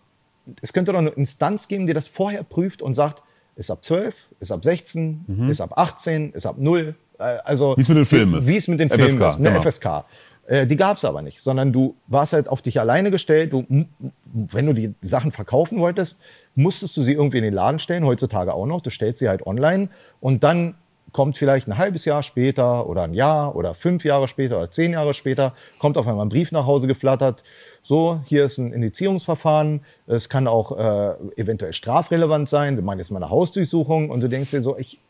es könnte doch eine Instanz geben, die das vorher prüft und sagt, ist ab 12, ist ab 16, ist ab 18, ist ab 0. Äh, Also. Wie es mit den Filmen ist. Wie es mit den FSK, Filmen ist, ne? genau. FSK. Äh, die gab es aber nicht, sondern du warst halt auf dich alleine gestellt. Du, wenn du die Sachen verkaufen wolltest, musstest du sie irgendwie in den Laden stellen, heutzutage auch noch. Du stellst sie halt online und dann kommt vielleicht ein halbes Jahr später oder ein Jahr oder fünf Jahre später oder zehn Jahre später, kommt auf einmal ein Brief nach Hause geflattert. So, hier ist ein Indizierungsverfahren. Es kann auch äh, eventuell strafrelevant sein. Wir machen jetzt mal eine Hausdurchsuchung und du denkst dir so, ich,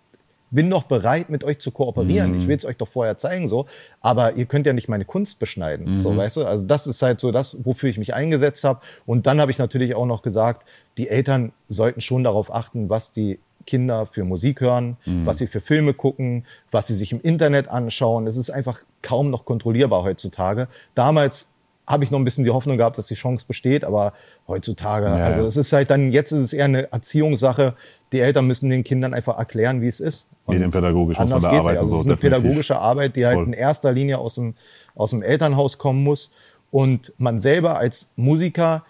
bin doch bereit, mit euch zu kooperieren. Ich will es euch doch vorher zeigen, so. Aber ihr könnt ja nicht meine Kunst beschneiden, so, weißt du? Also das ist halt so das, wofür ich mich eingesetzt habe. Und dann habe ich natürlich auch noch gesagt, die Eltern sollten schon darauf achten, was die Kinder für Musik hören, was sie für Filme gucken, was sie sich im Internet anschauen. Es ist einfach kaum noch kontrollierbar heutzutage. Damals habe ich noch ein bisschen die Hoffnung gehabt, dass die Chance besteht, aber heutzutage, Ja, also es ist halt dann, jetzt ist es eher eine Erziehungssache. Die Eltern müssen den Kindern einfach erklären, wie es ist. Medienpädagogisch muss man da arbeiten, nicht. Also so, es ist eine definitiv. pädagogische Arbeit, die halt Voll. in erster Linie aus dem, aus dem Elternhaus kommen muss. Und man selber als Musiker,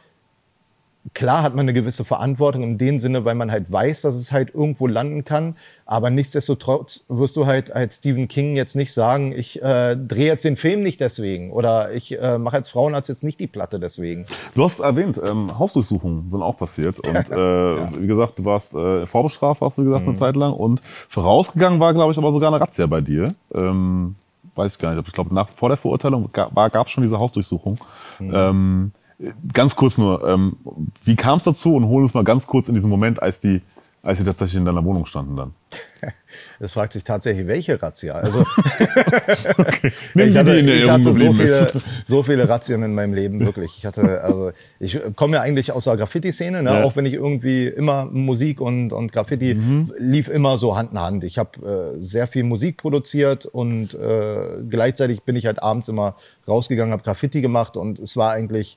klar hat man eine gewisse Verantwortung in dem Sinne, weil man halt weiß, dass es halt irgendwo landen kann. Aber nichtsdestotrotz wirst du halt als Stephen King jetzt nicht sagen, ich äh, drehe jetzt den Film nicht deswegen oder ich äh, mache als Frauenarzt jetzt nicht die Platte deswegen. Du hast erwähnt, ähm, Hausdurchsuchungen sind auch passiert. Und äh, wie gesagt, du warst äh, vorbestraft, hast du gesagt, Mhm. eine Zeit lang. Und vorausgegangen war, glaube ich, aber sogar eine Razzia bei dir. Ähm, weiß ich gar nicht. Ich glaube, nach vor der Verurteilung gab es schon diese Hausdurchsuchung. Mhm. Ähm, ganz kurz nur, ähm, wie kam es dazu? Und hol uns mal ganz kurz in diesen Moment, als die, als die tatsächlich in deiner Wohnung standen dann. Das fragt sich tatsächlich, welche Razzia. Also Nimm ich hatte, ich hatte so, viele, so viele Razzien in meinem Leben, wirklich. Ich hatte, also ich komme ja eigentlich aus der Graffiti-Szene, ne? Ja. auch wenn ich irgendwie immer Musik und, und Graffiti Mhm. lief immer so Hand in Hand. Ich habe äh, sehr viel Musik produziert und äh, gleichzeitig bin ich halt abends immer rausgegangen, habe Graffiti gemacht und es war eigentlich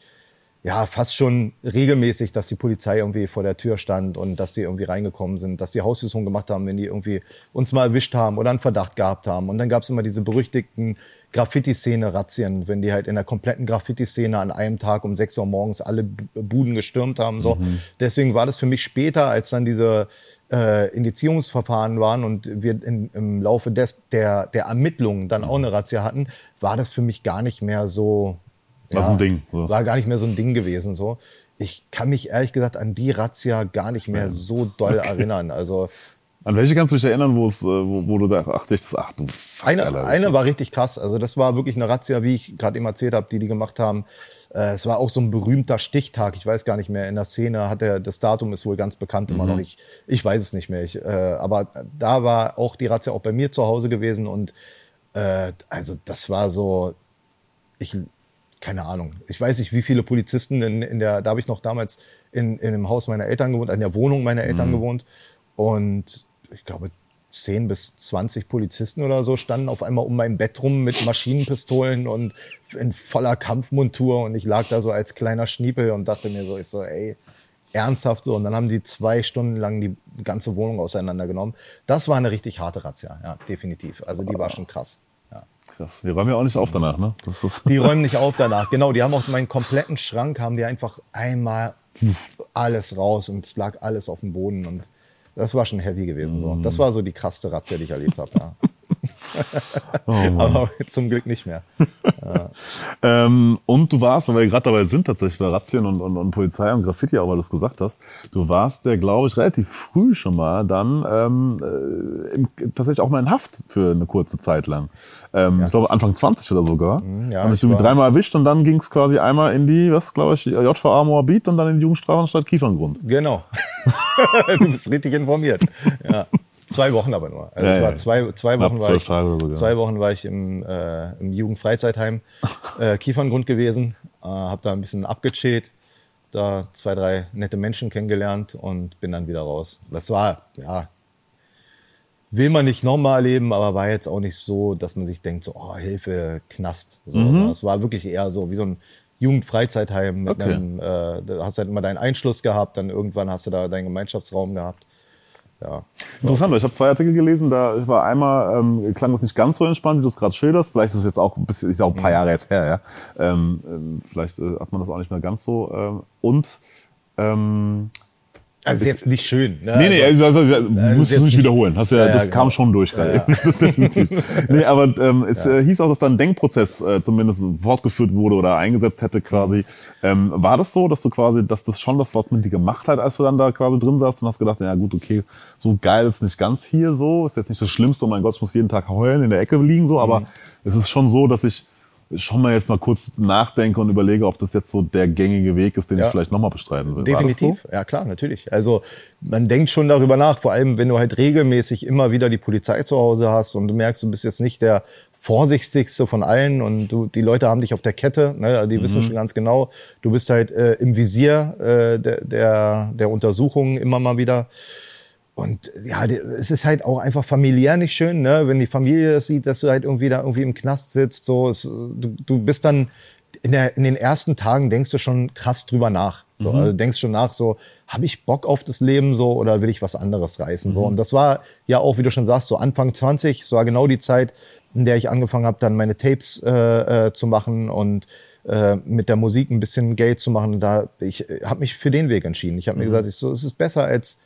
ja, fast schon regelmäßig, dass die Polizei irgendwie vor der Tür stand und dass die irgendwie reingekommen sind, dass die Hausdurchsuchung gemacht haben, wenn die irgendwie uns mal erwischt haben oder einen Verdacht gehabt haben. Und dann gab es immer diese berüchtigten Graffiti-Szene-Razzien, wenn die halt in der kompletten Graffiti-Szene an einem Tag um 6 Uhr morgens alle Buden gestürmt haben. So. Deswegen war das für mich später, als dann diese äh, Indizierungsverfahren waren und wir in, im Laufe des, der, der Ermittlungen dann auch eine Razzia hatten, war das für mich gar nicht mehr so War so ein Ding, so. War gar nicht mehr so ein Ding gewesen. So. Ich kann mich ehrlich gesagt an die Razzia gar nicht mehr so doll erinnern. Also An welche kannst du dich erinnern, wo es, äh, wo, wo du da ach, dachtest, ach du fuck, eine, Alter. eine war richtig krass. Also das war wirklich eine Razzia, wie ich gerade eben erzählt habe, die die gemacht haben. Äh, es war auch so ein berühmter Stichtag. Ich weiß gar nicht mehr. In der Szene hat er das Datum ist wohl ganz bekannt immer noch. Ich, ich weiß es nicht mehr. Ich, äh, aber da war auch die Razzia auch bei mir zu Hause gewesen und äh, also das war so. Ich keine Ahnung. Ich weiß nicht, wie viele Polizisten in, in der, da habe ich noch damals in, in dem Haus meiner Eltern gewohnt, in der Wohnung meiner Eltern gewohnt. Und ich glaube, 10 bis 20 Polizisten oder so standen auf einmal um mein Bett rum mit Maschinenpistolen und in voller Kampfmontur. Und ich lag da so als kleiner Schniepel und dachte mir so, ich so, ey, ernsthaft so. Und dann haben die zwei Stunden lang die ganze Wohnung auseinandergenommen. Das war eine richtig harte Razzia, ja, definitiv. Also die war schon krass. Krass. Die räumen ja auch nicht auf danach, ne? Das Die räumen nicht auf danach. Genau, die haben auch meinen kompletten Schrank, haben die einfach einmal alles raus und es lag alles auf dem Boden und das war schon heavy gewesen. So. Das war so die krasseste Razzia, die ich erlebt habe. Ja. Aber zum Glück nicht mehr. Ähm, und du warst, weil wir gerade dabei sind, tatsächlich bei Razzien und, und, und Polizei und Graffiti, auch weil du es gesagt hast, du warst der, glaube ich, relativ früh schon mal dann ähm, äh, im, tatsächlich auch mal in Haft für eine kurze Zeit lang. Ähm, Ich glaube, Anfang 20 oder sogar. Mhm, ja, Haben dich ich war- dreimal erwischt und dann ging es quasi einmal in die, was glaube ich, JVA Moabit und dann in die Jugendstrafanstalt Kieferngrund. Genau. du bist richtig informiert. Ja. Zwei Wochen aber nur. Also Ja, ich war zwei, zwei Wochen war ich, so, zwei Wochen war ich im, äh, im Jugendfreizeitheim äh, Kieferngrund gewesen, äh, habe da ein bisschen abgechillt, da zwei, drei nette Menschen kennengelernt und bin dann wieder raus. Das war, ja, will man nicht nochmal erleben, aber war jetzt auch nicht so, dass man sich denkt, so, oh, Hilfe, Knast. So, Mhm. Es war wirklich eher so wie so ein Jugendfreizeitheim mit Okay. einem, äh, da hast halt immer deinen Einschluss gehabt, dann irgendwann hast du da deinen Gemeinschaftsraum gehabt. Ja. Interessant, ich habe zwei Artikel gelesen, da war einmal, ähm, klang das nicht ganz so entspannt, wie du es gerade schilderst. Vielleicht ist es jetzt auch ein bisschen, ist auch ein paar Jahre jetzt her, ja. Ähm, ähm, vielleicht äh, hat man das auch nicht mehr ganz so. Ähm, und ähm, Also ist jetzt nicht schön. Ne? Nee, nee, also, also, also, also, musst du nicht wiederholen. Hast ja, Ja, ja, das genau. kam schon durch gerade. Definitiv. Nee, aber ähm, es äh, hieß auch, dass da ein Denkprozess äh, zumindest fortgeführt wurde oder eingesetzt hätte quasi. Ähm, war das so, dass du quasi, dass das schon das was mit dir gemacht hat, als du dann da quasi drin saßt und hast gedacht, ja gut, okay, so geil ist nicht ganz hier so, ist jetzt nicht das Schlimmste, oh mein Gott, ich muss jeden Tag heulen, in der Ecke liegen so, aber es ist schon so, dass ich schon mal jetzt mal kurz nachdenke und überlege, ob das jetzt so der gängige Weg ist, den Ja. ich vielleicht nochmal bestreiten will. Definitiv, ja klar, natürlich. Also man denkt schon darüber nach, vor allem wenn du halt regelmäßig immer wieder die Polizei zu Hause hast und du merkst, du bist jetzt nicht der vorsichtigste von allen und du, die Leute haben dich auf der Kette, ne, die wissen schon ganz genau, du bist halt äh, im Visier äh, der, der, der Untersuchungen immer mal wieder. Und ja, es ist halt auch einfach familiär nicht schön, ne? wenn die Familie das sieht, dass du halt irgendwie da irgendwie im Knast sitzt. So, es, du, du bist dann in, der, in den ersten Tagen denkst du schon krass drüber nach. So, also denkst schon nach, so habe ich Bock auf das Leben so oder will ich was anderes reißen? So und das war ja auch, wie du schon sagst, so Anfang 20, so war genau die Zeit, in der ich angefangen habe, dann meine Tapes äh, äh, zu machen und äh, mit der Musik ein bisschen Geld zu machen. Da ich habe mich für den Weg entschieden. Ich habe mir gesagt, ich, so, es ist besser als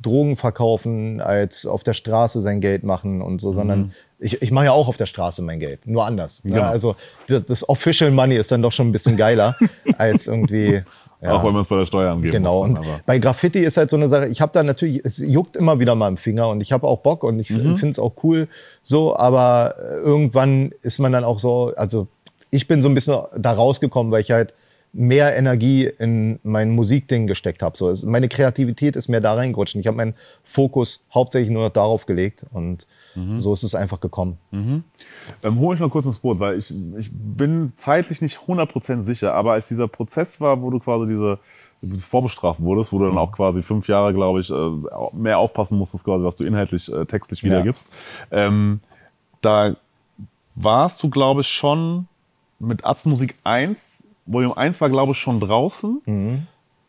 Drogen verkaufen, als auf der Straße sein Geld machen und so, sondern ich, ich mache ja auch auf der Straße mein Geld, nur anders. Ne? Genau. Also das, das Official Money ist dann doch schon ein bisschen geiler als irgendwie. Ja. Auch wenn man es bei der Steuer angeben Genau, muss. aber- bei Graffiti ist halt so eine Sache, ich habe da natürlich, es juckt immer wieder mal im Finger und ich habe auch Bock und ich Mhm. finde es auch cool so, aber irgendwann ist man dann auch so, also ich bin so ein bisschen da rausgekommen, weil ich halt mehr Energie in mein Musikding gesteckt habe. So, meine Kreativität ist mehr da reingerutscht. Ich habe meinen Fokus hauptsächlich nur noch darauf gelegt und Mhm. so ist es einfach gekommen. Ähm, hol mich mal kurz ins Boot, weil ich, ich bin zeitlich nicht 100% sicher, aber als dieser Prozess war, wo du quasi diese vorbestraft wurdest, wo du dann auch quasi fünf Jahre, glaube ich, äh, mehr aufpassen musstest, quasi, was du inhaltlich, äh, textlich wiedergibst, ähm, da warst du, glaube ich, schon mit Atzenmusik 1, Volume 1 war, glaube ich, schon draußen.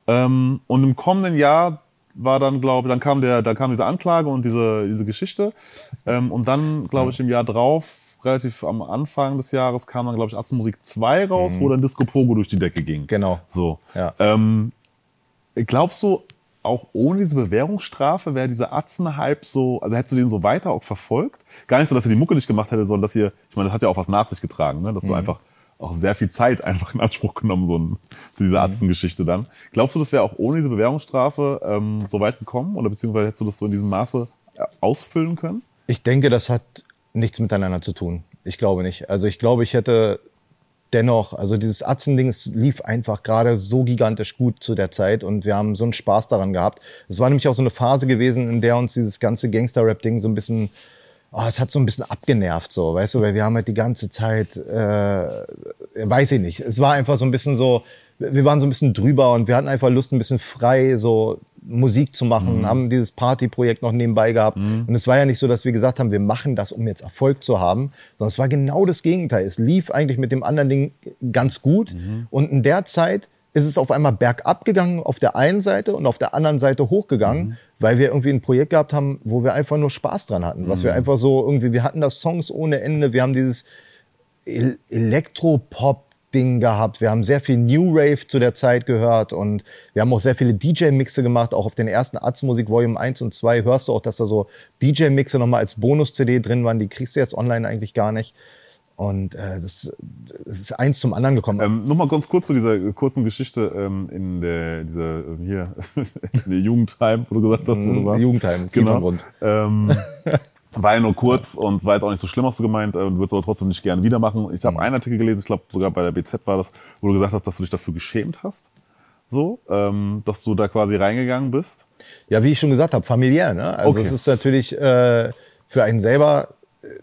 Ähm, und im kommenden Jahr war dann, glaube ich, dann kam der, da kam diese Anklage und diese, diese Geschichte. Ähm, und dann, glaube ich, im Jahr drauf, relativ am Anfang des Jahres, kam dann, glaube ich, Atzenmusik 2 raus, wo dann Disco Pogo durch die Decke ging. Genau. So. Ja. Ähm, glaubst du, auch ohne diese Bewährungsstrafe wäre dieser Atzen-Hype so, also hättest du den so weiter auch verfolgt? Gar nicht so, dass ihr die Mucke nicht gemacht hättet, sondern dass ihr, ich meine, das hat ja auch was nach sich getragen, ne? dass du einfach auch sehr viel Zeit einfach in Anspruch genommen, so ein, zu dieser Atzen-Geschichte dann. Glaubst du, das wäre auch ohne diese Bewährungsstrafe ähm, so weit gekommen? Oder beziehungsweise hättest du das so in diesem Maße äh, ausfüllen können? Ich denke, das hat nichts miteinander zu tun. Ich glaube nicht. Also ich glaube, ich hätte dennoch, also dieses Atzen-Ding lief einfach gerade so gigantisch gut zu der Zeit und wir haben so einen Spaß daran gehabt. Es war nämlich auch so eine Phase gewesen, in der uns dieses ganze Gangster-Rap-Ding so ein bisschen, oh, es hat so ein bisschen abgenervt, so, weißt du, weil wir haben halt die ganze Zeit, äh, weiß ich nicht, es war einfach so ein bisschen so, wir waren so ein bisschen drüber und wir hatten einfach Lust, ein bisschen frei so Musik zu machen, haben dieses Partyprojekt noch nebenbei gehabt. Und es war ja nicht so, dass wir gesagt haben, wir machen das, um jetzt Erfolg zu haben, sondern es war genau das Gegenteil. Es lief eigentlich mit dem anderen Ding ganz gut. Und in der Zeit ist es auf einmal bergab gegangen auf der einen Seite und auf der anderen Seite hochgegangen, weil wir irgendwie ein Projekt gehabt haben, wo wir einfach nur Spaß dran hatten. Was wir einfach so irgendwie, wir hatten das Songs ohne Ende, wir haben dieses El Elektropop-Ding gehabt. Wir haben sehr viel New Rave zu der Zeit gehört und wir haben auch sehr viele DJ-Mixe gemacht. Auch auf den ersten Arztmusik Volume 1 und 2 hörst du auch, dass da so DJ-Mixe nochmal als Bonus-CD drin waren. Die kriegst du jetzt online eigentlich gar nicht. Und äh, das, das ist eins zum anderen gekommen. Ähm, nur mal ganz kurz zu dieser kurzen Geschichte ähm, in der dieser ähm, hier in der Jugendheim, wo du gesagt hast, wo du warst. Jugendheim, genau. Ähm, war ja nur kurz und war jetzt auch nicht so schlimm, hast du gemeint, äh, würdest aber trotzdem nicht gerne wieder machen. Ich habe einen Artikel gelesen, ich glaube sogar bei der BZ war das, wo du gesagt hast, dass du dich dafür geschämt hast. So, ähm, dass du da quasi reingegangen bist. Ja, wie ich schon gesagt habe, familiär. Ne? Also Okay. es ist natürlich äh, für einen selber, äh,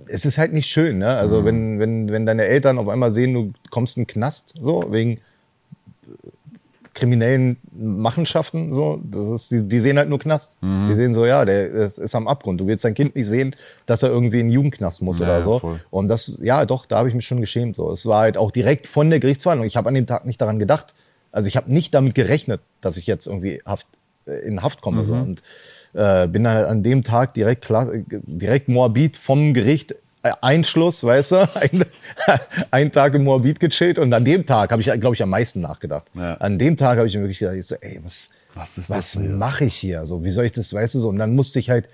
es ist halt nicht schön. Ne? Also Mhm. wenn, wenn, wenn deine Eltern auf einmal sehen, du kommst in den Knast, so wegen kriminellen Machenschaften, so, das ist, die, die sehen halt nur Knast. Mhm. Die sehen so, ja, der ist, ist am Abgrund. Du willst dein Kind nicht sehen, dass er irgendwie in den Jugendknast muss Ja, oder so. voll. Und das, ja, doch, da habe ich mich schon geschämt. So. Es war halt auch direkt von der Gerichtsverhandlung. Ich habe an dem Tag nicht daran gedacht. Also ich habe nicht damit gerechnet, dass ich jetzt irgendwie Haft äh, in Haft komme. So. Und äh, bin dann halt an dem Tag direkt, direkt Moabit vom Gericht äh, Einschluss, weißt du, ein, einen Tag im Moabit gechillt und an dem Tag habe ich, glaube ich, am meisten nachgedacht. Ja. An dem Tag habe ich mir wirklich gedacht, ich so, ey, was, Was was mache ich hier? So, wie soll ich das, weißt du, so. Und dann musste ich halt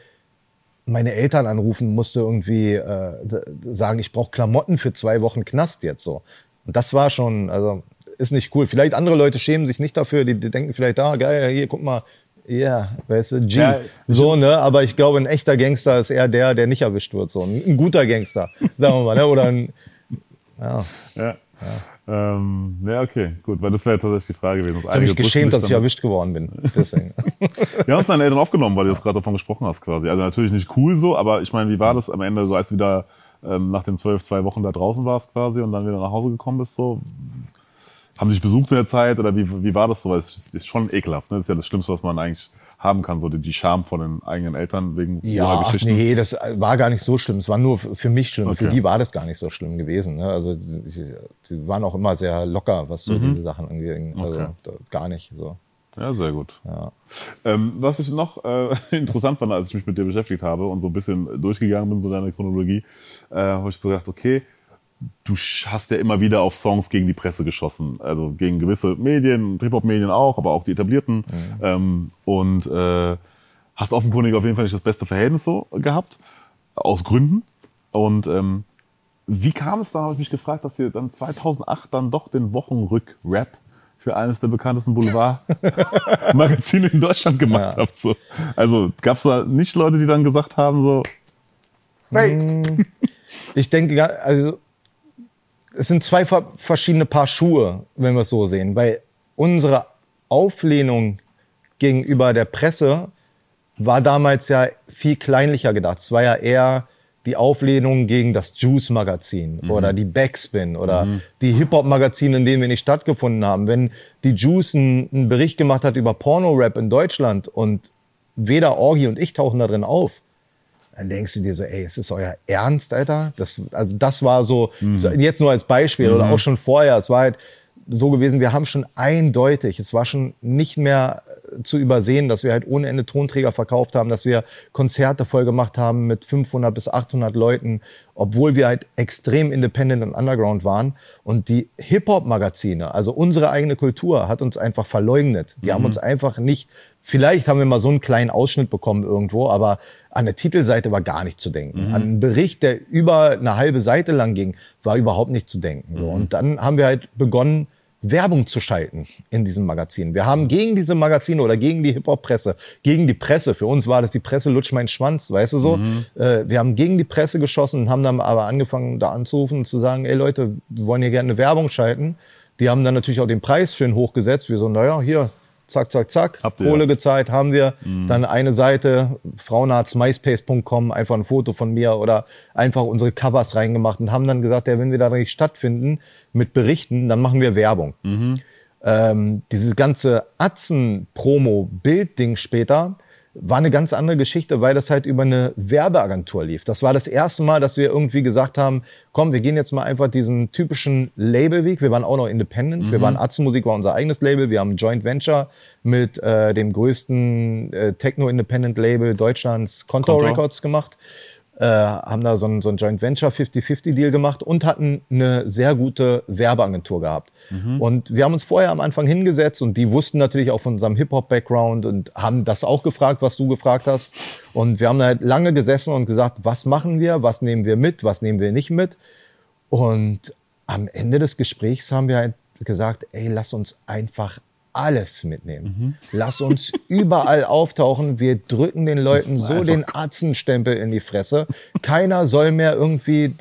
meine Eltern anrufen, musste irgendwie äh, sagen, ich brauche Klamotten für zwei Wochen Knast jetzt so. Und das war schon, also ist nicht cool. Vielleicht andere Leute schämen sich nicht dafür, die, die denken vielleicht, ah geil, hier guck mal, ja, weißt du, G, Ja, so ne. Aber ich glaube, ein echter Gangster ist eher der, der nicht erwischt wird, so ein, ein guter Gangster, sagen wir mal, ne? Oder ein, ja. Ja. Ähm, ja, okay, gut, weil das wäre tatsächlich die Frage gewesen. Ich habe mich geschämt, dass ich erwischt geworden bin. Deswegen. Wir haben es deinen Eltern aufgenommen, weil du jetzt gerade davon gesprochen hast quasi. Also natürlich nicht cool so, aber ich meine, wie war das am Ende, so als du wieder ähm, nach den zwölf, zwei Wochen da draußen warst quasi und dann wieder nach Hause gekommen bist so? Haben sie dich besucht in der Zeit oder wie, wie war das so? Weil es ist- schon ekelhaft, ne? Das ist ja das Schlimmste, was man eigentlich haben kann, so die, die Scham von den eigenen Eltern wegen so einer Ja, ach, Geschichte. nee, das war gar nicht so schlimm. Es war nur für mich schlimm. Für Okay. die war das gar nicht so schlimm gewesen. Ne? Also sie, waren auch immer sehr locker, was so diese Sachen anging. Also Mhm. Okay. gar nicht so. Ja, sehr gut. Ja. Ähm, was ich noch äh, interessant fand, als ich mich mit dir beschäftigt habe und so ein bisschen durchgegangen bin, so deine Chronologie, äh, habe ich so gedacht, okay, du hast ja immer wieder auf Songs gegen die Presse geschossen. Also gegen gewisse Medien, Hip-Hop-Medien auch, aber auch die etablierten. Ähm, und äh, hast offenkundig auf jeden Fall nicht das beste Verhältnis so gehabt, aus Gründen. Und ähm, wie kam es dann, habe ich mich gefragt, dass ihr dann 2008 dann doch den Wochenrück-Rap für eines der bekanntesten Boulevard-Magazine in Deutschland gemacht Ja. habt. So. Also gab es da nicht Leute, die dann gesagt haben, so, Fake. Ich denke, also es sind zwei ver- verschiedene Paar Schuhe, wenn wir es so sehen, weil unsere Auflehnung gegenüber der Presse war damals ja viel kleinlicher gedacht. Es war ja eher die Auflehnung gegen das Juice-Magazin oder die Backspin oder die Hip-Hop-Magazine, in denen wir nicht stattgefunden haben. Wenn die Juice einen einen Bericht gemacht hat über Porno-Rap in Deutschland und weder Orgi und ich tauchen da drin auf, dann denkst du dir so, ey, ist das euer Ernst, Alter? Das, also das war so, so, jetzt nur als Beispiel oder auch schon vorher, es war halt so gewesen, wir haben schon eindeutig, es war schon nicht mehr zu übersehen, dass wir halt ohne Ende Tonträger verkauft haben, dass wir Konzerte voll gemacht haben mit 500 bis 800 Leuten, obwohl wir halt extrem independent und underground waren. Und die Hip-Hop-Magazine, also unsere eigene Kultur, hat uns einfach verleugnet. Die haben uns einfach nicht, vielleicht haben wir mal so einen kleinen Ausschnitt bekommen irgendwo, aber an der Titelseite war gar nicht zu denken. An einen Bericht, der über eine halbe Seite lang ging, war überhaupt nicht zu denken. So. Und dann haben wir halt begonnen, Werbung zu schalten in diesem Magazin. Wir haben gegen diese Magazine oder gegen die Hip-Hop-Presse, gegen die Presse, für uns war das die Presse lutscht meinen Schwanz, weißt du so? Äh, wir haben gegen die Presse geschossen und haben dann aber angefangen, da anzurufen und zu sagen, ey Leute, wir wollen hier gerne eine Werbung schalten. Die haben dann natürlich auch den Preis schön hochgesetzt. Wir so, naja, hier, zack, zack, zack, Habt. Kohle gezahlt, haben wir. Dann eine Seite, Frauenarzt, myspace.com, einfach ein Foto von mir oder einfach unsere Covers reingemacht und haben dann gesagt, ja, wenn wir da nicht stattfinden mit Berichten, dann machen wir Werbung. Ähm, dieses ganze Atzen-Promo-Bild-Ding später war eine ganz andere Geschichte, weil das halt über eine Werbeagentur lief. Das war das erste Mal, dass wir irgendwie gesagt haben, komm, wir gehen jetzt mal einfach diesen typischen Labelweg. Wir waren auch noch independent. Wir waren Atzenmusik war unser eigenes Label. Wir haben ein Joint Venture mit äh, dem größten äh, Techno-Independent-Label Deutschlands, Contour. Records gemacht äh, haben da so ein, so ein Joint Venture 50-50 Deal gemacht und hatten eine sehr gute Werbeagentur gehabt. Und wir haben uns vorher am Anfang hingesetzt und die wussten natürlich auch von unserem Hip-Hop-Background und haben das auch gefragt, was du gefragt hast. Und wir haben halt lange gesessen und gesagt, was machen wir, was nehmen wir mit, was nehmen wir nicht mit. Und am Ende des Gesprächs haben wir halt gesagt, ey, lass uns einfach alles mitnehmen. Lass uns überall auftauchen. Wir drücken den Leuten so den Arzenstempel in die Fresse. Keiner soll mehr irgendwie,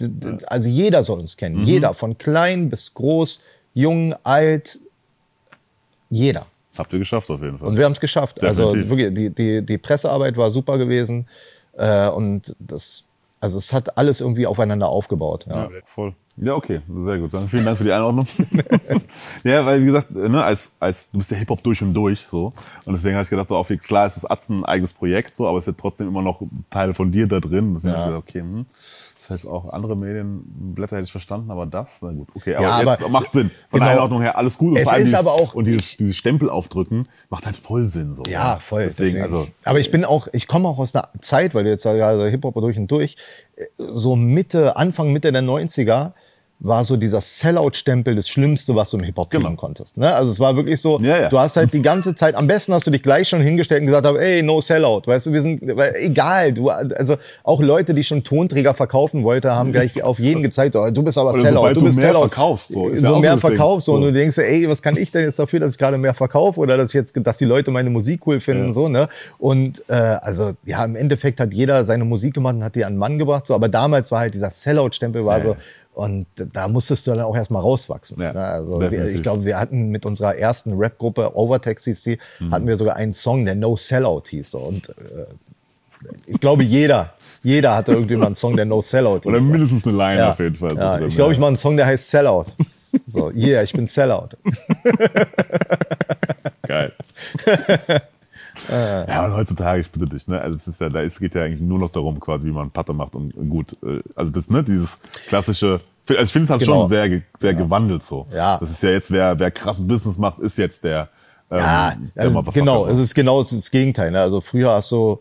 also jeder soll uns kennen. Jeder, von klein bis groß, jung, alt, jeder. Habt ihr geschafft auf jeden Fall. Und wir haben es geschafft. Also Definitiv. wirklich, die, die, die Pressearbeit war super gewesen. Äh, und das, also es hat alles irgendwie aufeinander aufgebaut. Ja. Ja, voll. Ja, okay, sehr gut. Dann vielen Dank für die Einordnung. ja, weil wie gesagt, ne, als, als du bist der Hip-Hop durch und durch so. Und deswegen habe ich gedacht, so auf klar ist das Atzen ein eigenes Projekt, so, aber es ist ja trotzdem immer noch Teile von dir da drin. Deswegen Ja. habe ich gedacht, okay, hm, heißt auch andere Medienblätter hätte ich verstanden, aber das, na gut, okay, aber, Ja, aber- macht Sinn. Von genau. der Einordnung her alles gut. Und Es ist dieses, aber auch- und dieses, ich- dieses Stempel aufdrücken macht halt voll Sinn so. Ja, voll. Deswegen, deswegen. also Aber ich bin auch, ich komme auch aus einer Zeit, weil du jetzt also Hip-Hop durch und durch, äh, so Mitte, Anfang, Mitte der 90er war so dieser Sellout-Stempel das Schlimmste, was du im Hip-Hop kriegen Genau. konntest. Ne? Also es war wirklich so, Ja, ja. du hast halt die ganze Zeit, am besten hast du dich gleich schon hingestellt und gesagt, hab, ey, no Sellout. Weißt du, wir sind, weil, egal, du, also auch Leute, die schon Tonträger verkaufen wollten, haben gleich auf jeden gezeigt, oh, du bist aber Oder Sellout, du du bist mehr Sellout. verkaufst, so, ist ja so auch mehr verkaufst so. und du denkst, ey, was kann ich denn jetzt dafür, dass ich gerade mehr verkaufe oder dass ich jetzt, dass die Leute meine Musik cool finden, Ja. so, ne? Und äh, also ja, im Endeffekt hat jeder seine Musik gemacht und hat die an den Mann gebracht, so. Aber damals war halt dieser Sellout-Stempel war Ja, so ja. Und da musstest du dann auch erstmal rauswachsen. Ja, ne? Also wir, ich glaube, wir hatten mit unserer ersten Rap-Gruppe Overtext hieß die, Mhm. hatten wir sogar einen Song, der No Sellout hieß. Und äh, ich glaube, jeder, jeder hatte irgendwie mal einen Song, der No Sellout oder hieß. so. mindestens eine Line Ja. auf jeden Fall. Ja, ich glaube, ich mache einen Song, der heißt Sellout. So, yeah, ich bin Sellout. Geil. ja, und heutzutage, ich bitte dich, ne? Also es ist ja, da es geht ja eigentlich nur noch darum, quasi, wie man Patte macht und gut. äh, Also das, ne, dieses klassische. Also ich finde es halt Genau. schon sehr, sehr gewandelt so. Ja. Das ist ja jetzt, wer, wer krass Business macht, ist jetzt der. Ähm, Ja, der Motherfucker genau, es ist genau das Gegenteil. Ne? Also früher hast du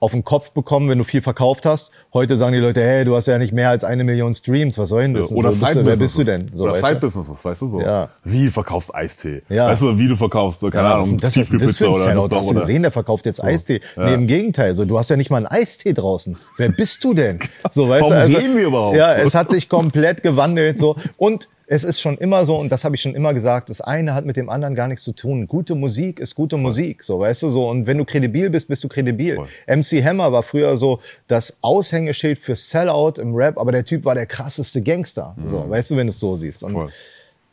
auf den Kopf bekommen, wenn du viel verkauft hast. Heute sagen die Leute, hey, du hast ja nicht mehr als eine Million Streams, was soll denn das? Oder so, bist du, wer bist du denn? So, Oder weißt du? Side-Businesses, weißt du so. Ja. Wie du verkaufst Eistee. Ja. Weißt du, wie du verkaufst, so, keine Ja, Ahnung, das, das, das, für ein oder Sellout. Hast du gesehen, der verkauft jetzt Eistee. Nee, im Gegenteil. So, du hast ja nicht mal einen Eistee draußen. Wer bist du denn? So, weißt Warum du, also, reden wir überhaupt Ja, so? es hat sich komplett gewandelt. So. Und es ist schon immer so, und das habe ich schon immer gesagt, das eine hat mit dem anderen gar nichts zu tun. Gute Musik ist gute Musik, so, weißt du, so. Und wenn du kredibil bist, bist du kredibil. Voll. MC Hammer war früher so das Aushängeschild für Sellout im Rap, aber der Typ war der krasseste Gangster. So, weißt du, wenn du es so siehst. Und Mhm. Voll.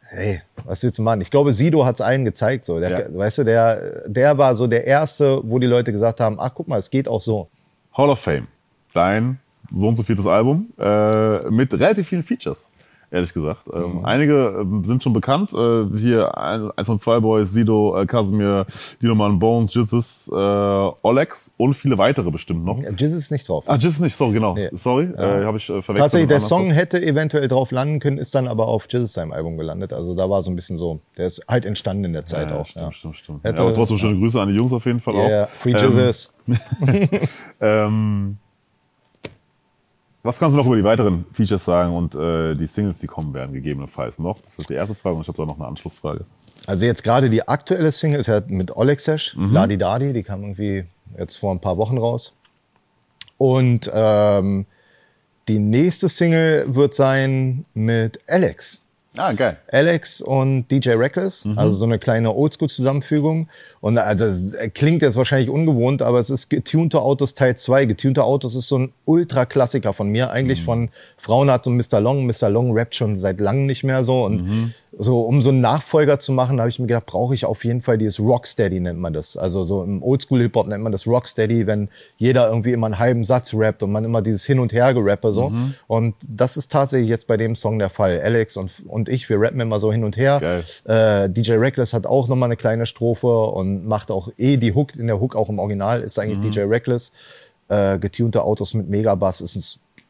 Hey, was willst du machen? Ich glaube, Sido hat es allen gezeigt. So. Der, Ja. Weißt du, der, der war so der Erste, wo die Leute gesagt haben, ach guck mal, es geht auch so. Hall of Fame. Dein so und so viertes Album äh, mit relativ vielen Features, ehrlich gesagt. Mhm. Ähm, Einige ähm, sind schon bekannt. Äh, hier ein- eins von zwei Boys, Sido, äh, Casimir, Dinoman, Bones, Jizzes, äh, Olex und viele weitere bestimmt noch. Jizz ist nicht drauf. Ah, Jizzes nicht, sorry, genau. Nee. Sorry, äh, habe ich äh, verwechselt. Tatsächlich, der Song hätte eventuell drauf landen können, ist dann aber auf Jizz seinem Album gelandet. Also da war so ein bisschen so, der ist halt entstanden in der Zeit Ja, auch. stimmt, ja. stimmt, stimmt. Hätte- ja, aber trotzdem schöne Grüße an die Jungs auf jeden Fall auch. Free Ähm, Jizzes. Ähm, was kannst du noch über die weiteren Features sagen und äh, die Singles, die kommen werden, gegebenenfalls noch? Das ist die erste Frage und ich habe da noch eine Anschlussfrage. Also jetzt gerade die aktuelle Single ist ja mit Olexesh, Mhm. Ladi Dadi, die kam irgendwie jetzt vor ein paar Wochen raus. Und ähm, die nächste Single wird sein mit Alex. Ah, geil. Alex und DJ Reckless, Mhm. also so eine kleine Oldschool-Zusammenfügung. Und also es klingt jetzt wahrscheinlich ungewohnt, aber es ist Getunte Autos Teil 2. Getunte Autos ist so ein Ultra-Klassiker von mir, Mhm. eigentlich von Frauenarzt und Mr. Long. Mr. Long rappt schon seit langem nicht mehr so. Und Mhm. so, um so einen Nachfolger zu machen, habe ich mir gedacht, brauche ich auf jeden Fall dieses Rocksteady, nennt man das. Also so im Oldschool-Hip-Hop nennt man das Rocksteady, wenn jeder irgendwie immer einen halben Satz rappt und man immer dieses Hin- und Her-Gerappe so. Mhm. Und das ist tatsächlich jetzt bei dem Song der Fall. Alex und, und ich, wir rappen immer so hin und her. Äh, DJ Reckless hat auch nochmal eine kleine Strophe und macht auch eh die Hook, in der Hook auch im Original ist eigentlich Mhm. DJ Reckless. Äh, getunte Autos mit Megabass ist ein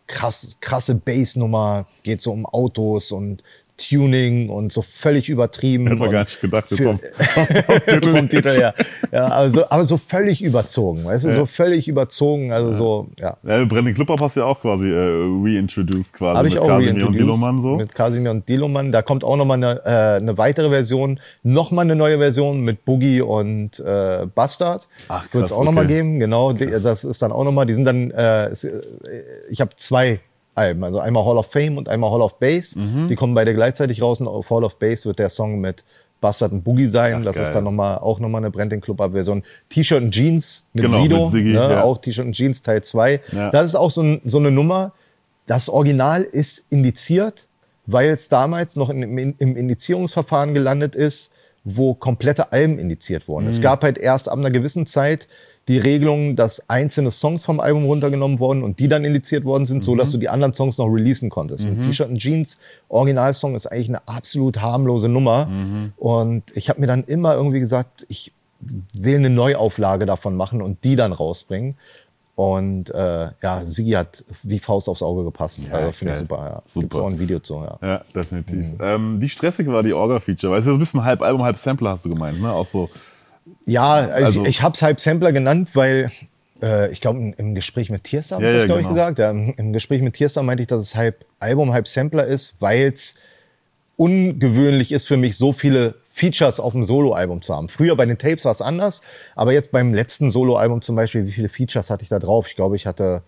krass, krasse Bassnummer, geht so um Autos und Tuning und so völlig übertrieben. Hätte man und gar nicht gedacht, für- vom, vom vom Titel her. Ja, aber so, aber so völlig überzogen, weißt du, so völlig überzogen, also so, ja. Ja, Brandon Clipper hast ja auch quasi äh, reintroduced quasi Habe ich mit auch Casimir und reintroduced Diloman so. mit Casimir und Diloman. Da kommt auch nochmal eine, äh, eine weitere Version, nochmal eine neue Version mit Boogie und äh, Bastard. Ach, Wird es auch noch nochmal okay. geben, genau. Das ist dann auch nochmal, die sind dann, äh, äh, ich habe zwei Alben, also einmal Hall of Fame und einmal Hall of Bass. Mhm. Die kommen beide gleichzeitig raus und auf Hall of Bass wird der Song mit Bastard und Boogie sein. Ach, das geil. ist dann noch mal, auch nochmal eine Branding Club Up Version. T-Shirt und Jeans mit Genau, Sido, mit Siggi, ne, ja. auch T-Shirt und Jeans Teil 2. Ja. Das ist auch so, ein, so eine Nummer, das Original ist indiziert, weil es damals noch in, im, im Indizierungsverfahren gelandet ist, wo komplette Alben indiziert wurden. Es gab halt erst ab einer gewissen Zeit die Regelung, dass einzelne Songs vom Album runtergenommen wurden und die dann indiziert worden sind, so dass du die anderen Songs noch releasen konntest. Ein T-Shirt und Jeans Originalsong ist eigentlich eine absolut harmlose Nummer. Und ich habe mir dann immer irgendwie gesagt, ich will eine Neuauflage davon machen und die dann rausbringen. Und äh, ja, Sigi hat wie Faust aufs Auge gepasst. also finde ich super. Ja. Super. Gibt's auch ein Video zu. Ja. Ja, definitiv. Ähm, wie stressig war die Orga-Feature? Weißt du, das ist ein bisschen halb Album, halb Sampler hast du gemeint, ne? Auch so. Ja, also Also- ich, ich habe es halb Sampler genannt, weil äh, ich glaube, im Gespräch mit Tierstar habe Ja, ich das, ja, glaube genau. ich, gesagt. Ja, im, Im Gespräch mit Tierstar meinte ich, dass es halb Album, halb Sampler ist, weil es ungewöhnlich ist für mich, so viele Features auf dem Soloalbum zu haben. Früher bei den Tapes war es anders, aber jetzt beim letzten Soloalbum zum Beispiel, wie viele Features hatte ich da drauf? Ich glaube, ich hatte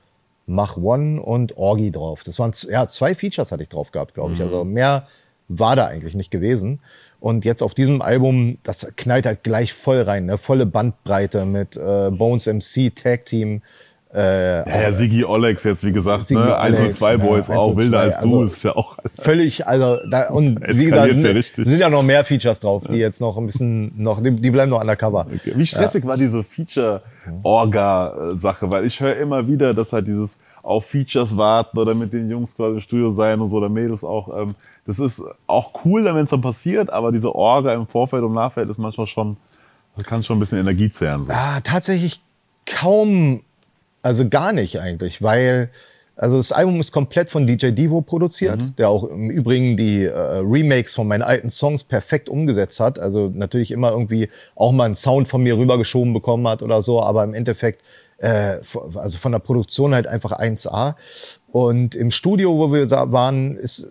Mach One und Orgi drauf. Das waren ja zwei Features hatte ich drauf gehabt, glaube ich. Also mehr war da eigentlich nicht gewesen. Und jetzt auf diesem Album, das knallt halt gleich voll rein, ne? volle Bandbreite mit äh, Bones MC, Tag Team. Äh, Ja, ja, Sigi Olex jetzt, wie gesagt, Sigi ne? 1 und Olex, 2 ja, Boys 1 auch, wilder 2, als du, also- ist ja auch. völlig, also da, und wie gesagt, ja sind, richtig. sind ja noch mehr Features drauf, die jetzt noch ein bisschen, noch, die, die bleiben noch undercover. Okay. Wie stressig war diese Feature-Orga-Sache? Weil ich höre immer wieder, dass halt dieses auf Features warten oder mit den Jungs quasi im Studio sein und so, oder Mädels auch. Ähm, das ist auch cool, wenn es dann passiert, aber diese Orga im Vorfeld und Nachfeld ist manchmal schon, das kann schon ein bisschen Energie zehren. So. Ah, tatsächlich kaum, also gar nicht eigentlich, weil also das Album ist komplett von DJ Divo produziert, der auch im Übrigen die äh, Remakes von meinen alten Songs perfekt umgesetzt hat. Also natürlich immer irgendwie auch mal einen Sound von mir rübergeschoben bekommen hat oder so, aber im Endeffekt äh, also von der Produktion halt einfach 1A. Und im Studio, wo wir waren, ist, äh,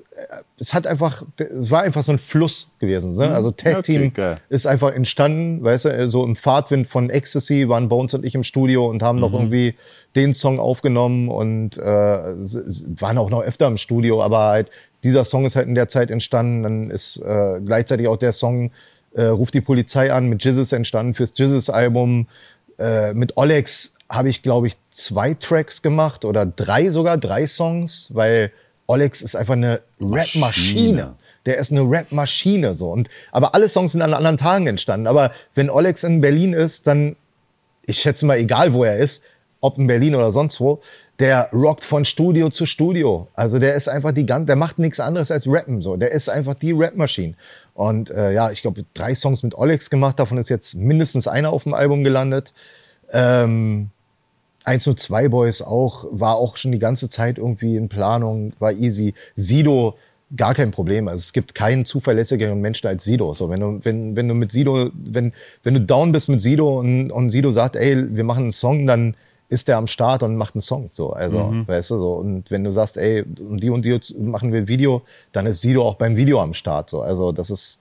es hat einfach, es war einfach so ein Fluss gewesen. Ne? Also Tag Mhm. Okay, Team geil. ist einfach entstanden, weißt du, so im Fahrtwind von Ecstasy waren Bones und ich im Studio und haben Mhm. noch irgendwie den Song aufgenommen und äh, waren auch noch öfter im Studio, aber halt dieser Song ist halt in der Zeit entstanden. Dann ist äh, gleichzeitig auch der Song äh, Ruf die Polizei an mit Jizzes entstanden fürs Jizzes-Album. Äh, mit Olex habe ich, glaube ich, zwei Tracks gemacht oder drei sogar, drei Songs, weil Olex ist einfach eine Rap-Maschine. Der ist eine Rap-Maschine so. Und, aber alle Songs sind an anderen Tagen entstanden. Aber wenn Olex in Berlin ist, dann, ich schätze mal, egal wo er ist, ob in Berlin oder sonst wo, der rockt von Studio zu Studio. Also der ist einfach die ganze, der macht nichts anderes als rappen so. Der ist einfach die Rap-Maschine. Und äh, ja, ich glaube, drei Songs mit Olex gemacht, davon ist jetzt mindestens einer auf dem Album gelandet. Ähm, 102 Boys auch, war auch schon die ganze Zeit irgendwie in Planung, war easy. Sido, gar kein Problem. Also es gibt keinen zuverlässigeren Menschen als Sido. So, wenn du, wenn, wenn du mit Sido, wenn, wenn du down bist mit Sido und, und Sido sagt, ey, wir machen einen Song, dann ist der am Start und macht einen Song. So, also, weißt du, so. Und wenn du sagst, ey, um die und die machen wir ein Video, dann ist Sido auch beim Video am Start. So, also, das ist,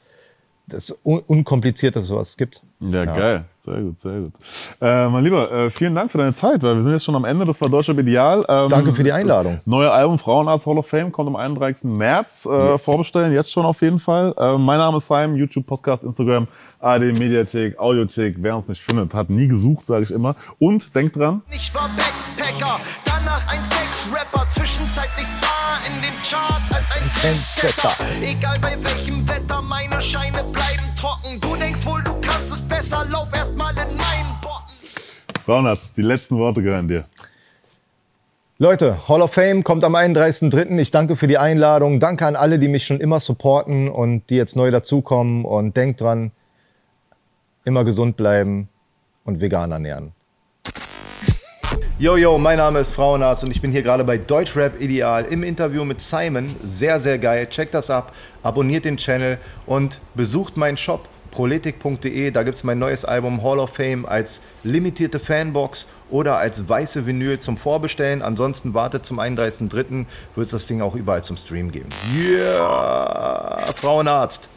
das un unkomplizierteste, was es gibt. Ja, geil. Sehr gut, sehr gut. Äh, mein Lieber, äh, vielen Dank für deine Zeit, weil wir sind jetzt schon am Ende. Das war Deutscher Ideal. Ähm, Danke für die Einladung. Neue Album Frauenarzt Hall of Fame kommt am 31. März. Äh, Yes. Vorbestellen, jetzt schon auf jeden Fall. Äh, mein Name ist Simon, YouTube, Podcast, Instagram, ARD, Mediathek, Audiothek. Wer uns nicht findet, hat nie gesucht, sage ich immer. Und denkt dran, Ich war Backpacker, Trendsetter. Egal bei welchem Wetter, meine Scheine bleiben trocken. Du denkst wohl, du kannst es besser, lauf erstmal in meinen Botten. Frauenarzt, die letzten Worte gehören dir. Leute, Hall of Fame kommt am 31.03. Ich danke für die Einladung. Danke an alle, die mich schon immer supporten und die jetzt neu dazukommen. Und denkt dran, immer gesund bleiben und vegan ernähren. Yo, yo, mein Name ist Frauenarzt und ich bin hier gerade bei Deutschrap Ideal im Interview mit Simon. Sehr, sehr geil. Checkt das ab, abonniert den Channel und besucht meinen Shop proletik.de. Da gibt es mein neues Album Hall of Fame als limitierte Fanbox oder als weiße Vinyl zum Vorbestellen. Ansonsten wartet zum 31.03. wird es das Ding auch überall zum Stream geben. Yeah, Frauenarzt.